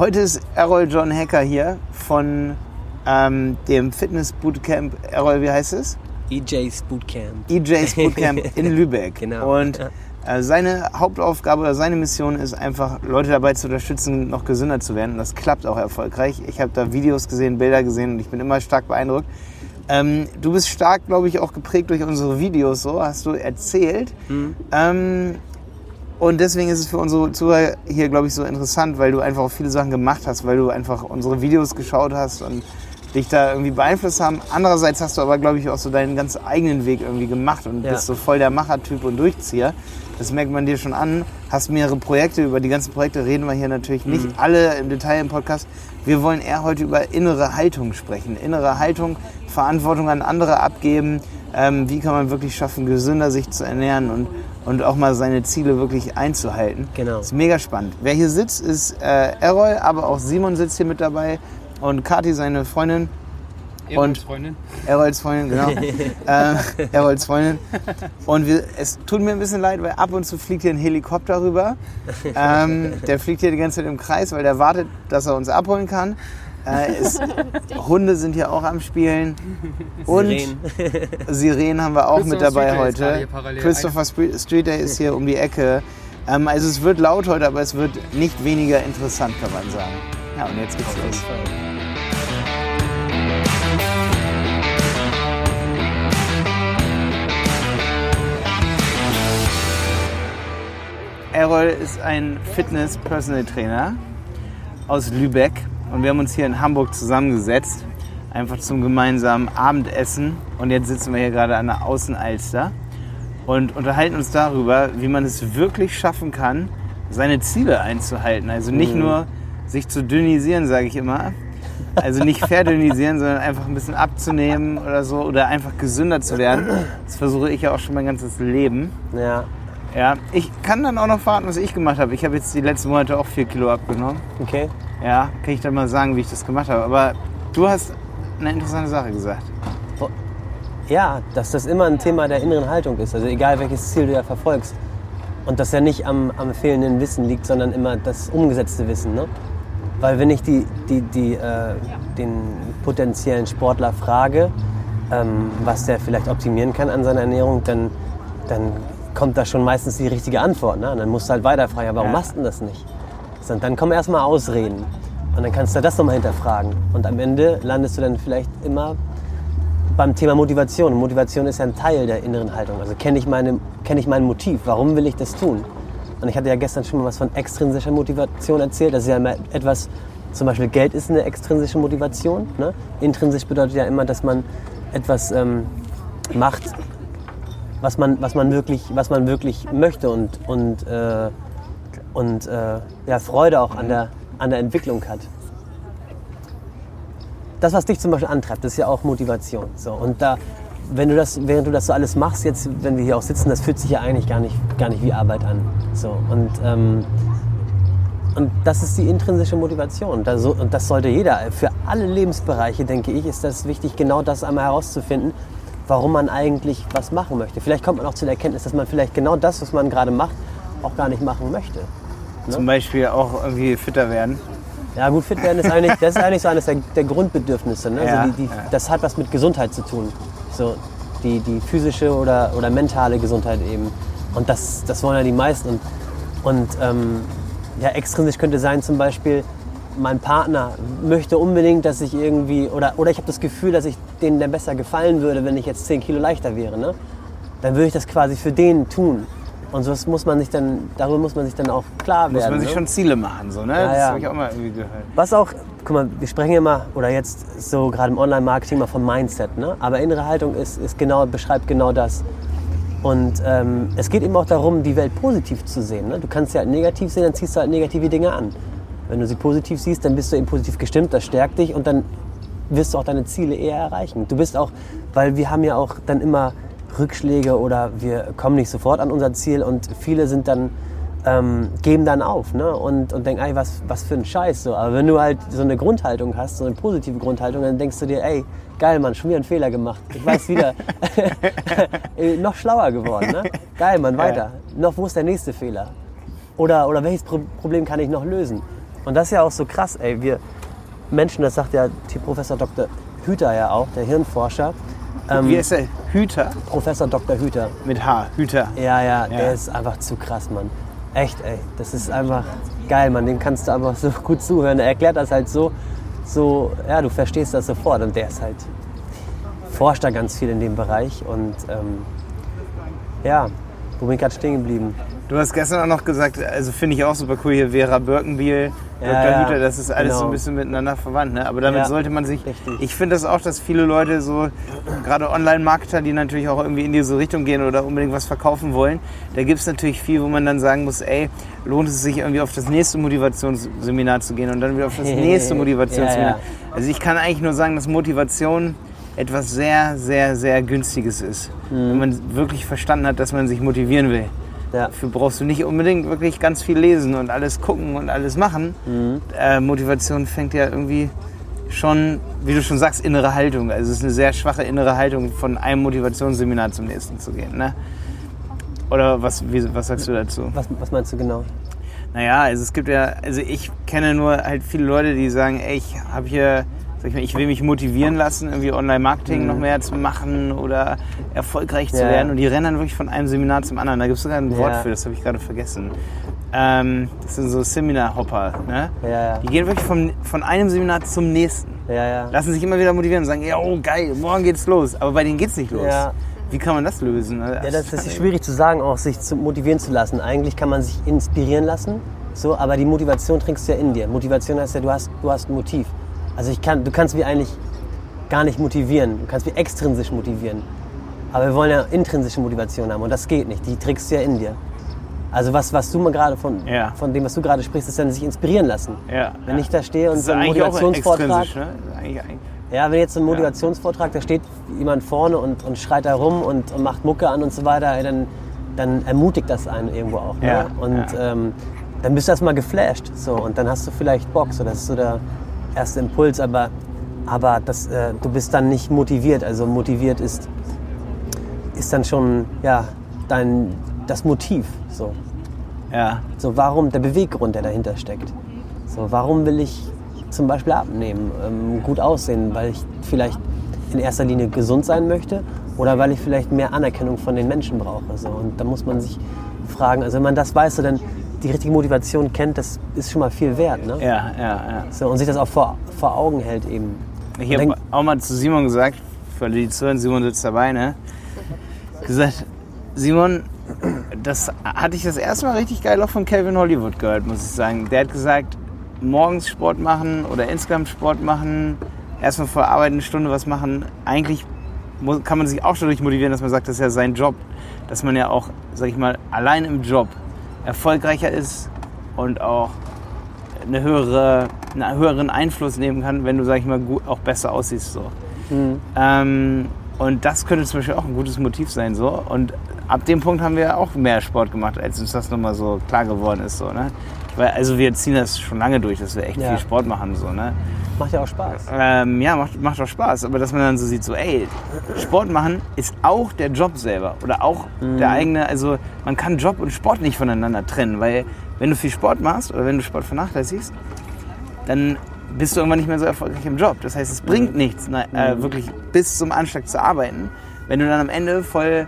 Heute ist Errol John Hacker hier von ähm, dem Fitness Bootcamp. Errol, wie heißt es? EJ's Bootcamp. EJ's Bootcamp in Lübeck. Genau. Und äh, seine Hauptaufgabe oder seine Mission ist einfach, Leute dabei zu unterstützen, noch gesünder zu werden. Und das klappt auch erfolgreich. Ich habe da Videos gesehen, Bilder gesehen und ich bin immer stark beeindruckt. Ähm, du bist stark, glaube ich, auch geprägt durch unsere Videos, so hast du erzählt. Ähm, und deswegen ist es für unsere Zuhörer hier, glaube ich, so interessant, weil du einfach auch viele Sachen gemacht hast, weil du einfach unsere Videos geschaut hast und dich da irgendwie beeinflusst haben. Andererseits hast du aber, glaube ich, auch so deinen ganz eigenen Weg irgendwie gemacht und Ja. bist so voll der Machertyp und Durchzieher. Das merkt man dir schon an. Hast mehrere Projekte, über die ganzen Projekte reden wir hier natürlich nicht alle im Detail im Podcast. Wir wollen eher heute über innere Haltung sprechen. Innere Haltung, Verantwortung an andere abgeben. Ähm, wie kann man wirklich schaffen, gesünder sich zu ernähren und, und auch mal seine Ziele wirklich einzuhalten. Genau. Das ist mega spannend. Wer hier sitzt, ist äh, Errol, aber auch Simon sitzt hier mit dabei und Kati, seine Freundin. Und Freundin. Errols Freundin, genau. äh, Errols Freundin. Und wir, es tut mir ein bisschen leid, weil ab und zu fliegt hier ein Helikopter rüber. Ähm, der fliegt hier die ganze Zeit im Kreis, weil der wartet, dass er uns abholen kann. Äh, es, Hunde sind hier auch am Spielen. Und Sirenen. Sirenen haben wir auch mit dabei heute. Christopher Street Street Day ist hier um die Ecke. Ähm, also es wird laut heute, aber es wird nicht weniger interessant, kann man sagen. Ja, und jetzt geht's los. Errol ist ein Fitness-Personal-Trainer aus Lübeck und wir haben uns hier in Hamburg zusammengesetzt, einfach zum gemeinsamen Abendessen und jetzt sitzen wir hier gerade an der Außenalster und unterhalten uns darüber, wie man es wirklich schaffen kann, seine Ziele einzuhalten. Also nicht nur sich zu dünisieren, sage ich immer. Also nicht verdünnisieren, sondern einfach ein bisschen abzunehmen oder so oder einfach gesünder zu werden. Das versuche ich ja auch schon mein ganzes Leben. Ja, Ja, ich kann dann auch noch verraten, was ich gemacht habe. Ich habe jetzt die letzten Monate auch vier Kilo abgenommen. okay. Ja, kann ich dann mal sagen, wie ich das gemacht habe. Aber du hast eine interessante Sache gesagt. Ja, dass das immer ein Thema der inneren Haltung ist. Also egal welches Ziel du ja verfolgst. Und das ja nicht am, am fehlenden Wissen liegt, sondern immer das umgesetzte Wissen. Ne? Weil wenn ich die, die, die, äh, den potenziellen Sportler frage, ähm, was der vielleicht optimieren kann an seiner Ernährung, dann, dann kommt da schon meistens die richtige Antwort. Ne? Und dann musst du halt weiter fragen, ja, warum Ja. machst du denn das nicht? So, Und dann kommen erstmal Ausreden. Und dann kannst du das nochmal hinterfragen. Und am Ende landest du dann vielleicht immer beim Thema Motivation. Motivation ist ja ein Teil der inneren Haltung. Also kenne ich, kenne ich mein Motiv, warum will ich das tun? Und ich hatte ja gestern schon mal was von extrinsischer Motivation erzählt. Das ist ja immer etwas, zum Beispiel Geld ist eine extrinsische Motivation. Ne? Intrinsisch bedeutet ja immer, dass man etwas ähm, macht, was man, was, man wirklich, was man wirklich möchte und, und, äh, und äh, ja, Freude auch an der, an der Entwicklung hat das, was dich zum Beispiel antreibt, das ist ja auch Motivation. So, und da, wenn du das, während du das so alles machst, jetzt, wenn wir hier auch sitzen, das fühlt sich ja eigentlich gar nicht, gar nicht wie Arbeit an. So, und, ähm, und das ist die intrinsische Motivation. Da so, und das sollte jeder, für alle Lebensbereiche, denke ich, ist das wichtig, genau das einmal herauszufinden, warum man eigentlich was machen möchte. Vielleicht kommt man auch zu der Erkenntnis, dass man vielleicht genau das, was man gerade macht, auch gar nicht machen möchte. Zum Beispiel auch irgendwie fitter werden. Ja, gut fit werden ist eigentlich, das ist eigentlich so eines der, der Grundbedürfnisse. Ne? Ja, also die, die, ja. Das hat was mit Gesundheit zu tun. So, die, die physische oder, oder mentale Gesundheit eben. Und das, das wollen ja die meisten. Und, und ähm, ja, extrinsisch könnte sein zum Beispiel, mein Partner möchte unbedingt, dass ich irgendwie, oder, oder ich habe das Gefühl, dass ich denen dann besser gefallen würde, wenn ich jetzt 10 Kilo leichter wäre. Ne? Dann würde ich das quasi für den tun. Und so muss man sich dann, darüber muss man sich dann auch klar Muss werden. man sich ne? schon Ziele machen, so, ne? Ja, das ja. habe ich auch mal irgendwie gehört. Was auch, guck mal, wir sprechen immer, oder jetzt so gerade im Online-Marketing mal vom Mindset, ne? aber innere Haltung ist, ist genau, beschreibt genau das. Und ähm, es geht eben auch darum, die Welt positiv zu sehen. Ne? Du kannst sie halt negativ sehen, dann ziehst du halt negative Dinge an. Wenn du sie positiv siehst, dann bist du eben positiv gestimmt, das stärkt dich und dann wirst du auch deine Ziele eher erreichen. Du bist auch, weil wir haben ja auch dann immer Rückschläge oder wir kommen nicht sofort an unser Ziel und viele sind dann ähm, geben dann auf ne? und, und denken, ey, was, was für ein Scheiß. So. Aber wenn du halt so eine Grundhaltung hast, so eine positive Grundhaltung, dann denkst du dir, ey, geil, Mann, schon wieder einen Fehler gemacht. Ich weiß wieder, Ey, noch schlauer geworden. Ne? Geil, Mann, weiter. Noch, wo ist der nächste Fehler? Oder, oder welches Pro Problem kann ich noch lösen? Und das ist ja auch so krass, ey. Wir Menschen, das sagt ja Professor Dr. Hüter ja auch, der Hirnforscher. Ähm, Wie ist der? Hüter? Professor Dr. Hüter. Mit H. Hüter. Ja, ja, Ja. der ist einfach zu krass, Mann. Echt, ey. Das ist einfach geil, Mann. Dem kannst du einfach so gut zuhören. Er erklärt das halt so, so, ja, du verstehst das sofort. Und der ist halt, forscht da ganz viel in dem Bereich. Und ähm, ja, wo bin ich gerade stehen geblieben? Du hast gestern auch noch gesagt, also finde ich auch super cool hier, Vera Birkenbiel, Dr. ja, Hüter, das ist alles so genau. ein bisschen miteinander verwandt. Ne? Aber damit sollte man sich, richtig. ich finde das auch, dass viele Leute so, gerade Online-Marketer, die natürlich auch irgendwie in diese Richtung gehen oder unbedingt was verkaufen wollen, da gibt es natürlich viel, wo man dann sagen muss, ey, lohnt es sich irgendwie auf das nächste Motivationsseminar zu gehen und dann wieder auf das nächste Motivationsseminar. Also ich kann eigentlich nur sagen, dass Motivation etwas sehr, sehr, sehr Günstiges ist. Mhm. Wenn man wirklich verstanden hat, dass man sich motivieren will. Ja. Dafür brauchst du nicht unbedingt wirklich ganz viel lesen und alles gucken und alles machen. Mhm. Äh, Motivation fängt ja irgendwie schon, wie du schon sagst, innere Haltung. Also es ist eine sehr schwache innere Haltung, von einem Motivationsseminar zum nächsten zu gehen. Ne? Oder was, wie, was sagst du dazu? Was, was meinst du genau? Naja, also es gibt ja, also ich kenne nur halt viele Leute, die sagen, ey, ich habe hier, ich will mich motivieren lassen, irgendwie Online-Marketing noch mehr zu machen oder erfolgreich zu Mhm. Ja. werden. Und die rennen dann wirklich von einem Seminar zum anderen. Da gibt es sogar ein Wort Ja. für, das habe ich gerade vergessen. Ähm, das sind so Seminar-Hopper. Ne? Ja, ja. Die gehen wirklich vom, von einem Seminar zum nächsten. Ja, ja. Lassen sich immer wieder motivieren und sagen, ja, oh geil, morgen geht's los. Aber bei denen geht's nicht los. Ja. Wie kann man das lösen? Also Ja, das ist schwierig zu sagen, auch sich zu motivieren zu lassen. Eigentlich kann man sich inspirieren lassen, so, aber die Motivation trägst du ja in dir. Motivation heißt ja, du hast, du hast ein Motiv. Also ich kann, du kannst mich eigentlich gar nicht motivieren. Du kannst mich extrinsisch motivieren. Aber wir wollen ja intrinsische Motivation haben und das geht nicht. Die trägst du ja in dir. Also was, was du mal gerade von, Ja. von dem, was du gerade sprichst, ist dann sich inspirieren lassen. Ja, Wenn ja. ich da stehe und so einen auch Motivationsvortrag, extrinsisch, ne? Eigentlich, eigentlich. ja, wenn jetzt ein Motivationsvortrag, da steht jemand vorne und, und schreit da rum und, und macht Mucke an und so weiter, ey, dann, dann ermutigt das einen irgendwo auch. Ne? Und. Ähm, dann bist du erstmal geflasht. So, und dann hast du vielleicht Bock. So, das ist so der erste Impuls, aber, aber das, äh, du bist dann nicht motiviert. Also motiviert ist, ist dann schon ja, dein, das Motiv. So. Ja. So, warum der Beweggrund, der dahinter steckt. So, warum will ich zum Beispiel abnehmen, ähm, gut aussehen, weil ich vielleicht in erster Linie gesund sein möchte oder weil ich vielleicht mehr Anerkennung von den Menschen brauche. So. Und da muss man sich fragen, also wenn man das weiß, so, dann die richtige Motivation kennt, das ist schon mal viel wert. Ne? Ja, ja, ja. So, und sich das auch vor, vor Augen hält eben. Ich habe auch mal zu Simon gesagt, für alle, die zuhören, Simon sitzt dabei, ne? Gesagt, Simon, das hatte ich das erste Mal richtig geil auch von Calvin Hollywood gehört, muss ich sagen. Der hat gesagt, morgens Sport machen oder insgesamt Sport machen, erstmal vor der Arbeit eine Stunde was machen. Eigentlich mu- kann man sich auch dadurch motivieren, dass man sagt, das ist ja sein Job. Dass man ja auch, sag ich mal, allein im Job erfolgreicher ist und auch eine höhere, einen höheren Einfluss nehmen kann, wenn du, sag ich mal, gut, auch besser aussiehst. So. Ähm, und das könnte zum Beispiel auch ein gutes Motiv sein. So. Und ab dem Punkt haben wir auch mehr Sport gemacht, als uns das nochmal so klar geworden ist. So, ne? Weil, also wir ziehen das schon lange durch, dass wir echt Ja. viel Sport machen. So, ne? Macht ja auch Spaß. Ähm, ja, macht, macht auch Spaß. Aber dass man dann so sieht, so, ey, Sport machen ist auch der Job selber. Oder auch der eigene, also man kann Job und Sport nicht voneinander trennen. Weil wenn du viel Sport machst oder wenn du Sport vernachlässigst, dann bist du irgendwann nicht mehr so erfolgreich im Job. Das heißt, es bringt nichts, na, äh, wirklich bis zum Anschlag zu arbeiten, wenn du dann am Ende voll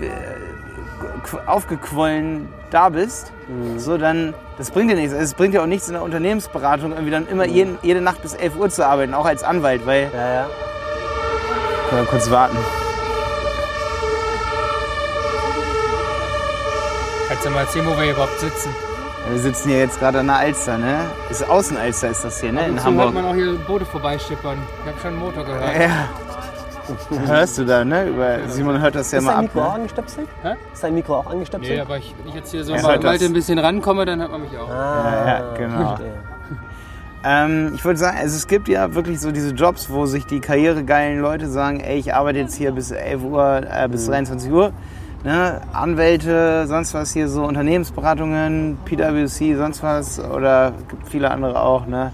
äh, qu- aufgequollen da bist. So, dann, das bringt dir nichts. Es bringt dir auch nichts in der Unternehmensberatung, irgendwie dann immer jeden, jede Nacht bis 11 Uhr zu arbeiten, auch als Anwalt, weil. Ja, ja. Können wir kurz warten. Kannst du mal erzählen, wo wir hier überhaupt sitzen? Wir sitzen hier jetzt gerade an der Alster, ne? Ist Außenalster ist das hier, ne? In Hamburg. man auch hier Boote vorbeischippern. Ich habe schon einen Motor gehört. Ja. Hörst du da, ne? Über Simon hört das ja Ist mal dein ab. Mikro auch Ne? angestöpselt? Hä? Ist dein Mikro auch angestöpselt? Nee, aber ich, wenn ich jetzt hier so Er mal bald ein bisschen rankomme, dann hört man mich auch. Ah, Ja, ja, genau. Ähm, ich würde sagen, also es gibt ja wirklich so diese Jobs, wo sich die karrieregeilen Leute sagen, ey, ich arbeite jetzt hier bis 11 Uhr, äh, bis 23 Uhr. Ne? Anwälte, sonst was hier so, Unternehmensberatungen, PwC, sonst was oder gibt viele andere auch. Ne?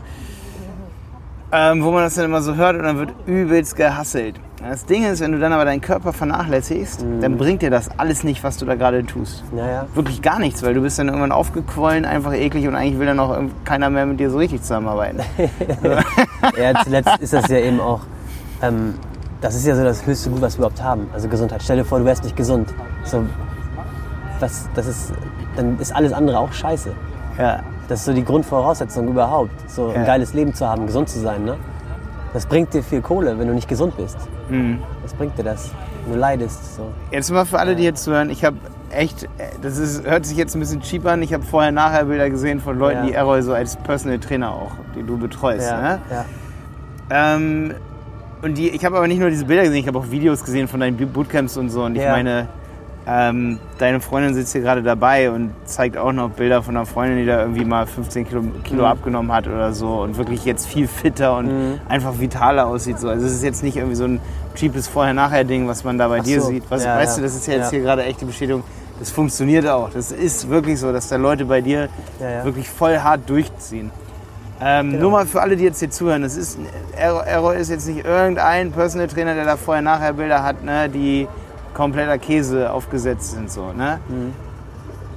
Ähm, wo man das dann immer so hört und dann wird übelst gehasselt. Das Ding ist, wenn du dann aber deinen Körper vernachlässigst, Mhm. dann bringt dir das alles nicht, was du da gerade tust. Naja. Wirklich gar nichts, weil du bist dann irgendwann aufgequollen, einfach eklig und eigentlich will dann auch keiner mehr mit dir so richtig zusammenarbeiten. Ja, zuletzt ist das ja eben auch, ähm, das ist ja so das höchste Gut, was wir überhaupt haben. Also Gesundheit. Stell dir vor, du wärst nicht gesund. So, das, das ist, dann ist alles andere auch scheiße. Ja. Das ist so die Grundvoraussetzung überhaupt, so ein Ja. geiles Leben zu haben, gesund zu sein. Ne? Das bringt dir viel Kohle, wenn du nicht gesund bist. Mhm. Was bringt dir das? Du leidest. So. Jetzt mal für alle, die jetzt zuhören, ich habe echt, das ist, hört sich jetzt ein bisschen cheap an, ich habe vorher-nachher-Bilder gesehen von Leuten, Ja. die Errol so als Personal Trainer auch, die du betreust. Ja, Ne? ja. Ähm, und die, ich habe aber nicht nur diese Bilder gesehen, ich habe auch Videos gesehen von deinen Bootcamps und so. Und ich meine, ähm, deine Freundin sitzt hier gerade dabei und zeigt auch noch Bilder von einer Freundin, die da irgendwie mal 15 Kilo, Kilo Mhm. abgenommen hat oder so und wirklich jetzt viel fitter und Mhm. einfach vitaler aussieht. So. Also es ist jetzt nicht irgendwie so ein cheapes Vorher-Nachher-Ding, was man da bei Ach dir so. sieht. Was, Ja, weißt ja. du, das ist ja jetzt hier gerade echt die Bestätigung, das funktioniert auch. Das ist wirklich so, dass da Leute bei dir wirklich voll hart durchziehen. Ähm, Genau. Nur mal für alle, die jetzt hier zuhören, das ist, Errol ist jetzt nicht irgendein Personal Trainer, der da vorher-nachher Bilder hat, ne, die kompletter Käse aufgesetzt sind. So, ne?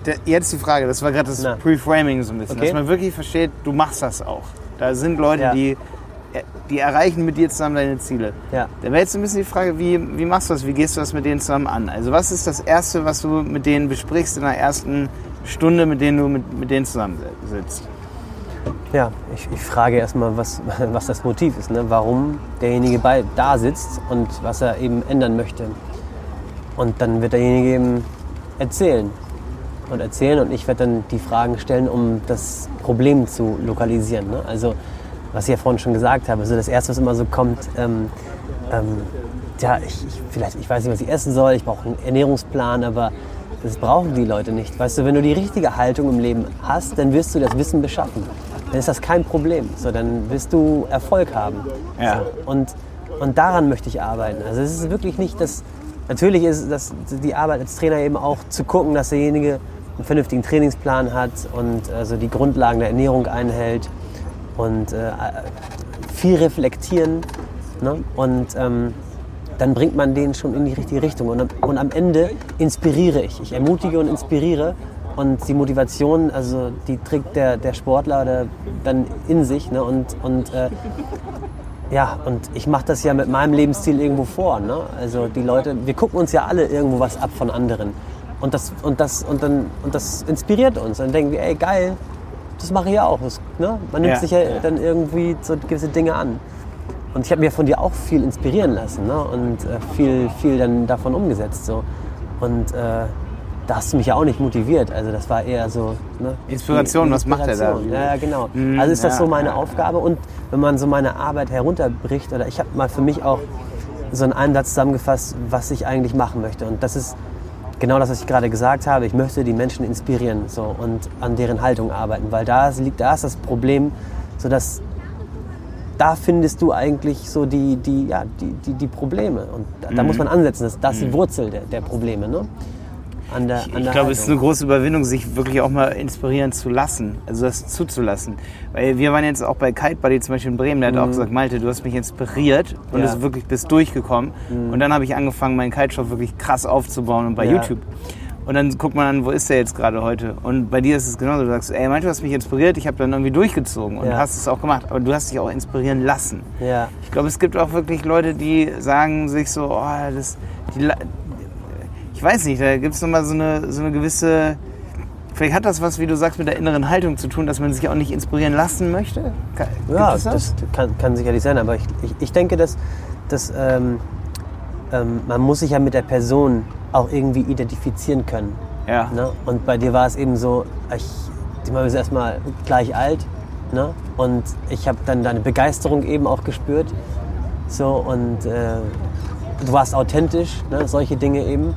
Der, jetzt die Frage, das war gerade das Mhm. Na. Pre-Framing so ein bisschen, Okay. dass man wirklich versteht, du machst das auch. Da sind Leute, Ja. die, die erreichen mit dir zusammen deine Ziele. Ja. Da wäre jetzt ein bisschen die Frage, wie, wie machst du das, wie gehst du das mit denen zusammen an? Also was ist das Erste, was du mit denen besprichst in der ersten Stunde, mit denen du mit, mit denen zusammensitzt? Ja, ich, ich frage erstmal, was, was das Motiv ist, ne? warum derjenige bei, da sitzt und was er eben ändern möchte. Und dann wird derjenige eben erzählen und erzählen und ich werde dann die Fragen stellen, um das Problem zu lokalisieren. Ne? Also, was ich ja vorhin schon gesagt habe, also das Erste, was immer so kommt, ähm, ähm, ja, ich, ich, vielleicht, ich weiß nicht, was ich essen soll, ich brauche einen Ernährungsplan, aber das brauchen die Leute nicht. Weißt du, wenn du die richtige Haltung im Leben hast, dann wirst du das Wissen beschaffen. Dann ist das kein Problem. So, dann wirst du Erfolg haben. Ja. So, und, und daran möchte ich arbeiten. Also es ist wirklich nicht das. Natürlich ist das, die Arbeit als Trainer eben auch zu gucken, dass derjenige einen vernünftigen Trainingsplan hat und also die Grundlagen der Ernährung einhält und äh, viel reflektieren. Ne? Und ähm, dann bringt man den schon in die richtige Richtung. Und, am- und am Ende inspiriere ich. Ich ermutige und inspiriere. Und die Motivation, also die trägt der, der Sportler oder dann in sich. Ne? Und, und äh, ja, und ich mache das ja mit meinem Lebensstil irgendwo vor. Ne? Also die Leute, wir gucken uns ja alle irgendwo was ab von anderen. Und das, und das, und dann, und das inspiriert uns. Dann denken wir, ey, geil, das mache ich ja auch. Das, ne? Man nimmt Ja. sich ja dann irgendwie so gewisse Dinge an. Und ich habe mir von dir auch viel inspirieren lassen ne? und äh, viel, viel dann davon umgesetzt. So. Und äh, da hast du mich ja auch nicht motiviert. Also das war eher so... Ne? Inspiration, was macht er da? Ja, ja, genau. Mhm, also ist das ja, so meine ja. Aufgabe. Und wenn man so meine Arbeit herunterbricht, oder ich habe mal für mich auch so in einem Satz zusammengefasst, was ich eigentlich machen möchte. Und das ist genau das, was ich gerade gesagt habe. Ich möchte die Menschen inspirieren so, und an deren Haltung arbeiten. Weil da ist- liegt, da ist das Problem, so dass da findest du eigentlich so die, die, ja, die, die, die Probleme. Und da, da muss man ansetzen. Das, das ist die Wurzel der, der Probleme. Ne? An der, an Ich glaube, es ist eine große Überwindung, sich wirklich auch mal inspirieren zu lassen, also das zuzulassen. Weil wir waren jetzt auch bei Kite Buddy zum Beispiel in Bremen, der hat auch gesagt, Malte, du hast mich inspiriert und Mhm. Ja. du bist wirklich bist durchgekommen. Und dann habe ich angefangen, meinen Kite-Shop wirklich krass aufzubauen und bei Ja. YouTube. Und dann guckt man an, wo ist der jetzt gerade heute? Und bei dir ist es genauso. Du sagst, ey, Malte, du hast mich inspiriert, ich habe dann irgendwie durchgezogen und Ja. hast es auch gemacht. Aber du hast dich auch inspirieren lassen. Ja. Ich glaube, es gibt auch wirklich Leute, die sagen sich so, oh, das, die, ich weiß nicht, da gibt es nochmal so eine, so eine gewisse, vielleicht hat das was, wie du sagst, mit der inneren Haltung zu tun, dass man sich auch nicht inspirieren lassen möchte. Ka- Gibt Ja, es das, kann, kann sicherlich sein, aber ich, ich, ich denke, dass, dass ähm, ähm, man muss sich ja mit der Person auch irgendwie identifizieren können. Ja. Ne? Und bei dir war es eben so, ich, die ist erstmal gleich alt ne? und ich habe dann deine Begeisterung eben auch gespürt. So, und äh, du warst authentisch, ne? solche Dinge eben.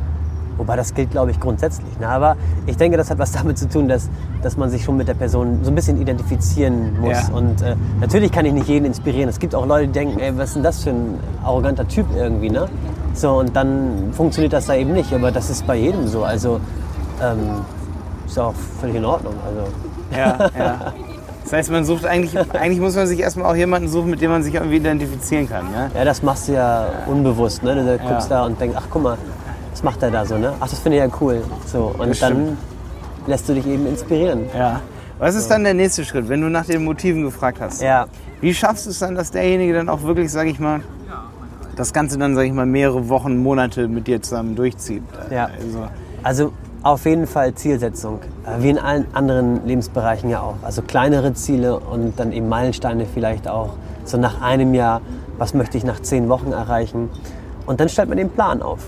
Wobei das gilt, glaube ich, grundsätzlich. Ne? Aber ich denke, das hat was damit zu tun, dass, dass man sich schon mit der Person so ein bisschen identifizieren muss. Ja. Und äh, natürlich kann ich nicht jeden inspirieren. Es gibt auch Leute, die denken, ey, was ist denn das für ein arroganter Typ irgendwie, ne? So, und dann funktioniert das da eben nicht. Aber das ist bei jedem so. Also, ähm, ist auch völlig in Ordnung. Also, Ja, ja. Das heißt, man sucht eigentlich, eigentlich muss man sich erstmal auch jemanden suchen, mit dem man sich irgendwie identifizieren kann. Ja? Ja, das machst du ja unbewusst, ne? Du guckst da und denkst, ach guck mal, was macht er da so, ne? Ach, das finde ich ja cool. So, und Das dann stimmt. lässt du dich eben inspirieren. ja. Was ist dann der nächste Schritt, wenn du nach den Motiven gefragt hast? Ja, Wie schaffst du es dann, dass derjenige dann auch wirklich, sag ich mal, das Ganze dann, sag ich mal, mehrere Wochen, Monate mit dir zusammen durchzieht? Ja. Also, also auf jeden Fall Zielsetzung, äh, wie in allen anderen Lebensbereichen ja auch. Also kleinere Ziele und dann eben Meilensteine vielleicht auch. So nach einem Jahr, was möchte ich nach zehn Wochen erreichen? Und dann stellt man den Plan auf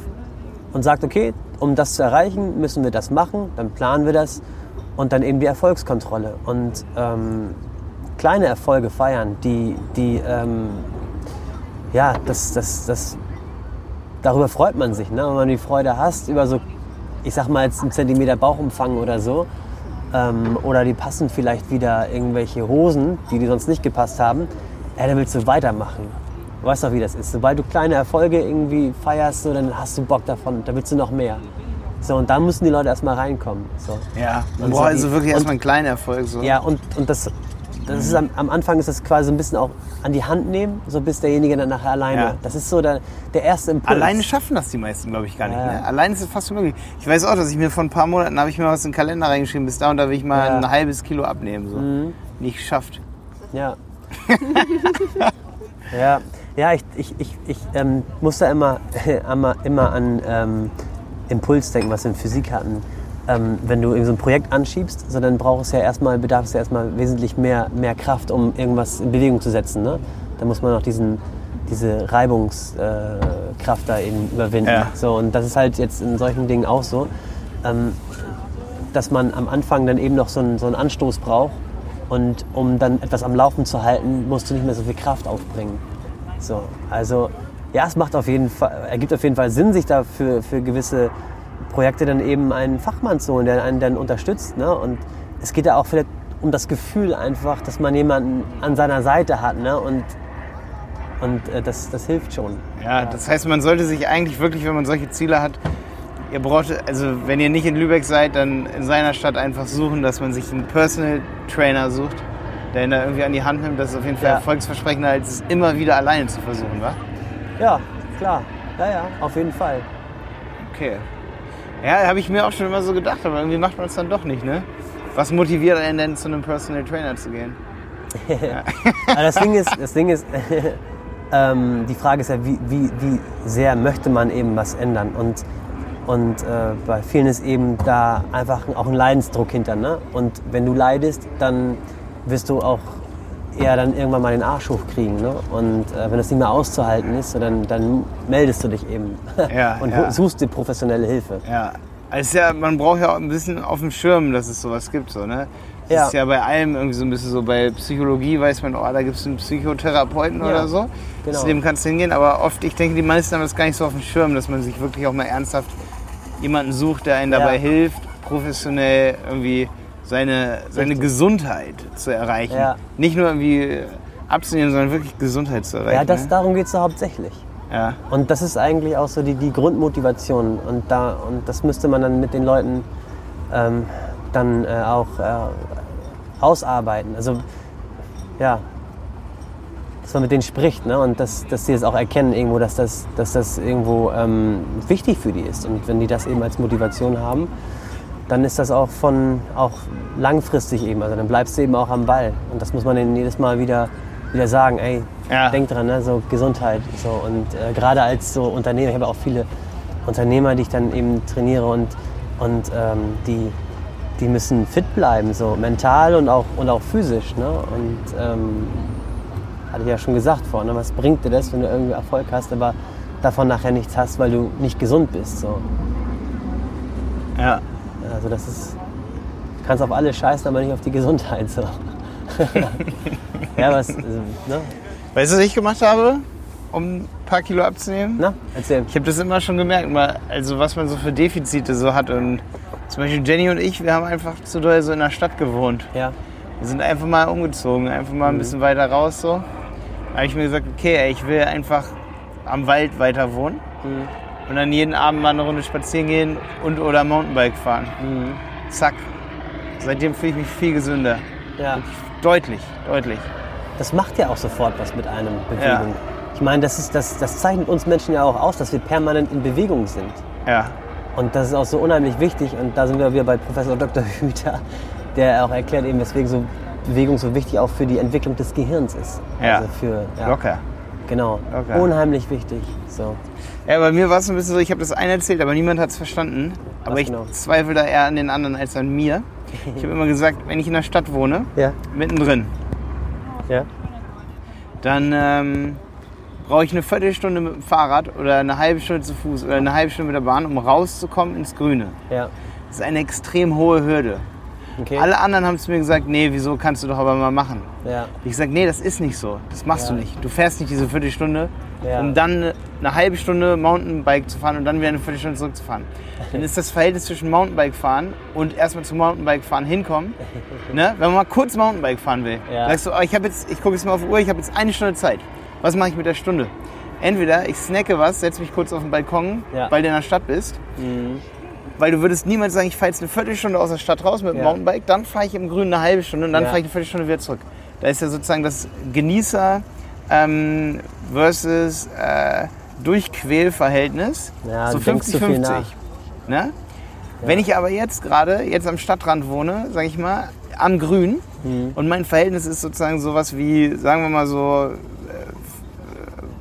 und sagt, okay, um das zu erreichen, müssen wir das machen, dann planen wir das und dann eben die Erfolgskontrolle. Und ähm, kleine Erfolge feiern, die, die ähm, ja, das, das, das, darüber freut man sich, ne? wenn man die Freude hast über so, ich sag mal jetzt einen Zentimeter Bauchumfang oder so. Ähm, oder die passen vielleicht wieder irgendwelche Hosen, die, die sonst nicht gepasst haben. Ja, dann willst du weitermachen. Du weißt doch, wie das ist. Sobald du kleine Erfolge irgendwie feierst, so, dann hast du Bock davon. Da willst du noch mehr. So, und da müssen die Leute erstmal reinkommen. So. ja, man Und braucht so also wirklich erstmal einen kleinen Erfolg. So. Ja, und, und das, das ist am, am Anfang ist das quasi so ein bisschen auch an die Hand nehmen, so bis derjenige dann nachher alleine. Ja. Das ist so der, der erste Impuls. Alleine schaffen das die meisten, glaube ich, gar nicht. Ja. Ne? Allein ist es fast unmöglich. Ich weiß auch, dass ich mir vor ein paar Monaten habe ich mir was in den Kalender reingeschrieben, bis da und da will ich mal Ja. Mhm. ein halbes Kilo abnehmen. So. Nicht geschafft. Ja. ja, ja, ich, ich, ich, ich ähm, muss da immer, immer, immer an ähm, Impuls denken, was wir in Physik hatten. Ähm, wenn du so ein Projekt anschiebst, so dann brauchst du ja erstmal, bedarf es ja erstmal wesentlich mehr, mehr Kraft, um irgendwas in Bewegung zu setzen. Ne? Da muss man auch diesen, diese Reibungskraft äh, da eben überwinden. Ja. So, und das ist halt jetzt in solchen Dingen auch so. Ähm, dass man am Anfang dann eben noch so einen, so einen Anstoß braucht. Und um dann etwas am Laufen zu halten, musst du nicht mehr so viel Kraft aufbringen. So, also ja, es macht auf jeden Fall, ergibt auf jeden Fall Sinn, sich da für, gewisse Projekte dann eben einen Fachmann zu holen, der einen dann unterstützt. Ne? Und es geht ja auch vielleicht um das Gefühl einfach, dass man jemanden an seiner Seite hat. Ne? Und, und äh, das, das hilft schon. Ja, das heißt, man sollte sich eigentlich wirklich, wenn man solche Ziele hat, ihr braucht, also wenn ihr nicht in Lübeck seid, dann in seiner Stadt einfach suchen, dass man sich einen Personal Trainer sucht, der ihn da irgendwie an die Hand nimmt. Das ist auf jeden Fall Ja. erfolgsversprechender, als es immer wieder alleine zu versuchen, wa? Ja, klar. Ja, ja, auf jeden Fall. Okay. Ja, habe ich mir auch schon immer so gedacht, aber irgendwie macht man es dann doch nicht, ne? Was motiviert einen denn, zu einem Personal Trainer zu gehen? Aber das Ding ist, das Ding ist ähm, die Frage ist ja, wie, wie, wie sehr möchte man eben was ändern? Und, und äh, bei vielen ist eben da einfach auch ein Leidensdruck hinter. Ne? Und wenn du leidest, dann wirst du auch eher dann irgendwann mal den Arsch hochkriegen. Ne? Und äh, wenn das nicht mehr auszuhalten ist, so dann, dann meldest du dich eben Ja, und ja. suchst dir professionelle Hilfe. Ja, also ja, man braucht ja auch ein bisschen auf dem Schirm, dass es sowas gibt. So, ne? Das Ja. ist ja bei allem irgendwie so ein bisschen so. Bei Psychologie weiß man, oh, da gibt es einen Psychotherapeuten Ja, oder so. genau. Zu dem kannst du hingehen. Aber oft, ich denke, die meisten haben das gar nicht so auf dem Schirm, dass man sich wirklich auch mal ernsthaft jemanden sucht, der einen dabei hilft, professionell irgendwie seine, seine Richtig. Gesundheit zu erreichen. Ja. Nicht nur irgendwie abzunehmen, sondern wirklich Gesundheit zu erreichen. Ja, das, ne? darum geht es hauptsächlich. ja. Und das ist eigentlich auch so die, die Grundmotivation. Und, da, und das müsste man dann mit den Leuten ähm, dann äh, auch äh, ausarbeiten. Also, ja, dass man mit denen spricht ne? und dass, dass sie es auch erkennen irgendwo, dass das, dass das irgendwo ähm, wichtig für die ist. Und wenn die das eben als Motivation haben, dann ist das auch von auch langfristig eben. Also dann bleibst du eben auch am Ball. Und das muss man denen jedes Mal wieder, wieder sagen, ey, Ja. denk dran, ne? so Gesundheit. So. Und äh, gerade als so Unternehmer, ich habe auch viele Unternehmer, die ich dann eben trainiere und, und ähm, die, die müssen fit bleiben, so mental und auch, und auch physisch. Ne? Und ähm, hatte ich ja schon gesagt vorhin, ne? was bringt dir das, wenn du irgendwie Erfolg hast, aber davon nachher nichts hast, weil du nicht gesund bist. So. ja. Also das ist, du kannst auf alles scheißen, aber nicht auf die Gesundheit. So. ja, was, also, ne? Weißt du, was ich gemacht habe, um ein paar Kilo abzunehmen? Na, erzähl. Ich habe das immer schon gemerkt, mal, also was man so für Defizite so hat. Und zum Beispiel Jenny und ich, wir haben einfach zu doll so in der Stadt gewohnt. Ja, Wir sind einfach mal umgezogen, einfach mal ein bisschen weiter raus so. Da habe ich mir gesagt, okay, ey, ich will einfach am Wald weiter wohnen und dann jeden Abend mal eine Runde spazieren gehen und oder Mountainbike fahren. Zack. Seitdem fühle ich mich viel gesünder. Ja. Deutlich, deutlich. Das macht ja auch sofort was mit einem Bewegung. Ja. Ich meine, das, ist, das, das zeichnet uns Menschen ja auch aus, dass wir permanent in Bewegung sind. Ja. Und das ist auch so unheimlich wichtig. Und da sind wir wieder bei Professor Dr. Hüter, der auch erklärt eben, weswegen so Bewegung so wichtig auch für die Entwicklung des Gehirns ist. Ja. Also für, ja, Locker. Genau. Locker. Unheimlich wichtig. So. Ja, bei mir war es ein bisschen so, ich habe das eine erzählt, aber niemand hat es verstanden. Aber Was ich genau? zweifle da eher an den anderen als an mir. Ich habe immer gesagt, wenn ich in der Stadt wohne, Ja. mittendrin, Ja. dann ähm, brauche ich eine Viertelstunde mit dem Fahrrad oder eine halbe Stunde zu Fuß oder eine halbe Stunde mit der Bahn, um rauszukommen ins Grüne. Ja. Das ist eine extrem hohe Hürde. Okay. Alle anderen haben zu mir gesagt, nee, wieso kannst du doch aber mal machen. Ja. Ich sage, nee, das ist nicht so. Das machst Ja. du nicht. Du fährst nicht diese Viertelstunde, Ja. um dann eine halbe Stunde Mountainbike zu fahren und dann wieder eine Viertelstunde zurückzufahren. Dann ist das Verhältnis zwischen Mountainbike fahren und erstmal zum Mountainbike fahren hinkommen. Ne? Wenn man mal kurz Mountainbike fahren will, Ja. sagst du, oh, ich, jetzt, ich gucke jetzt mal auf die Uhr, ich habe jetzt eine Stunde Zeit. Was mache ich mit der Stunde? Entweder ich snacke was, setze mich kurz auf den Balkon, Ja. weil du in der Stadt bist. Weil du würdest niemals sagen, ich fahre jetzt eine Viertelstunde aus der Stadt raus mit dem. Mountainbike, dann fahre ich im Grünen eine halbe Stunde und dann fahre ich eine Viertelstunde wieder zurück. Da ist ja sozusagen das Genießer ähm, versus äh, Durchquälverhältnis. Ja, so du denkst zu viel 50-50. nach. Ne? Wenn ich aber jetzt gerade, jetzt am Stadtrand wohne, sage ich mal, am Grün Mhm. und mein Verhältnis ist sozusagen sowas wie, sagen wir mal so, äh,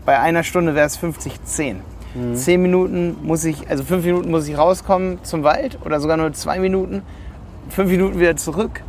bei einer Stunde wäre es 50-10. Mhm. Zehn Minuten muss ich, also fünf Minuten muss ich rauskommen zum Wald oder sogar nur zwei Minuten, fünf Minuten wieder zurück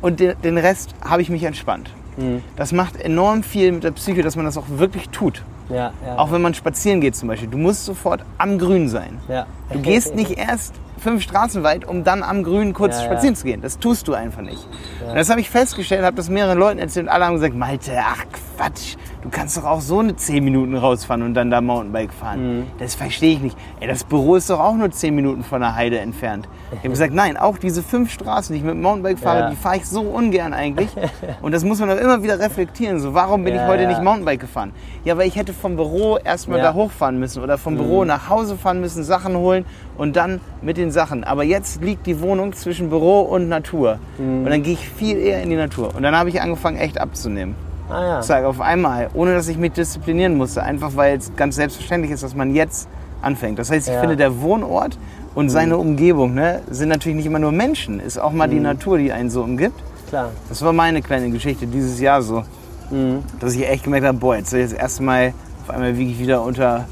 und den, den Rest habe ich mich entspannt. Mhm. Das macht enorm viel mit der Psyche, dass man das auch wirklich tut. Ja. Ja. Auch wenn man spazieren geht zum Beispiel. Du musst sofort am Grün sein. ja. Du gehst nicht erst fünf Straßen weit, um dann am Grün kurz Ja, ja. spazieren zu gehen. Das tust du einfach nicht. Und das habe ich festgestellt, habe das mehreren Leuten erzählt und alle haben gesagt, Malte, ach Quatsch, du kannst doch auch so eine 10 Minuten rausfahren und dann da Mountainbike fahren. Mhm. Das verstehe ich nicht. Ey, das Büro ist doch auch nur 10 Minuten von der Heide entfernt. Ich habe gesagt, nein, auch diese fünf Straßen, die ich mit dem Mountainbike fahre, Ja. die fahre ich so ungern eigentlich. Und das muss man auch immer wieder reflektieren. So, warum bin Ja, ich heute ja. nicht Mountainbike gefahren? Ja, weil ich hätte vom Büro erstmal Ja. Mhm. da hochfahren müssen oder vom Büro nach Hause fahren müssen, Sachen holen und dann mit den Sachen. Aber jetzt liegt die Wohnung zwischen Büro und Natur. Mhm. Und dann gehe ich viel eher in die Natur. Und dann habe ich angefangen, echt abzunehmen. Ah ja. Ich sage auf einmal, ohne dass ich mich disziplinieren musste. Einfach weil es ganz selbstverständlich ist, dass man jetzt anfängt. Das heißt, ich Ja. finde, der Wohnort und seine Umgebung ne, sind natürlich nicht immer nur Menschen. Ist auch mal die Mhm. Natur, die einen so umgibt. Klar. Das war meine kleine Geschichte dieses Jahr so. Mhm. Dass ich echt gemerkt habe, boah, jetzt das erste Mal, auf einmal wiege ich wieder unter.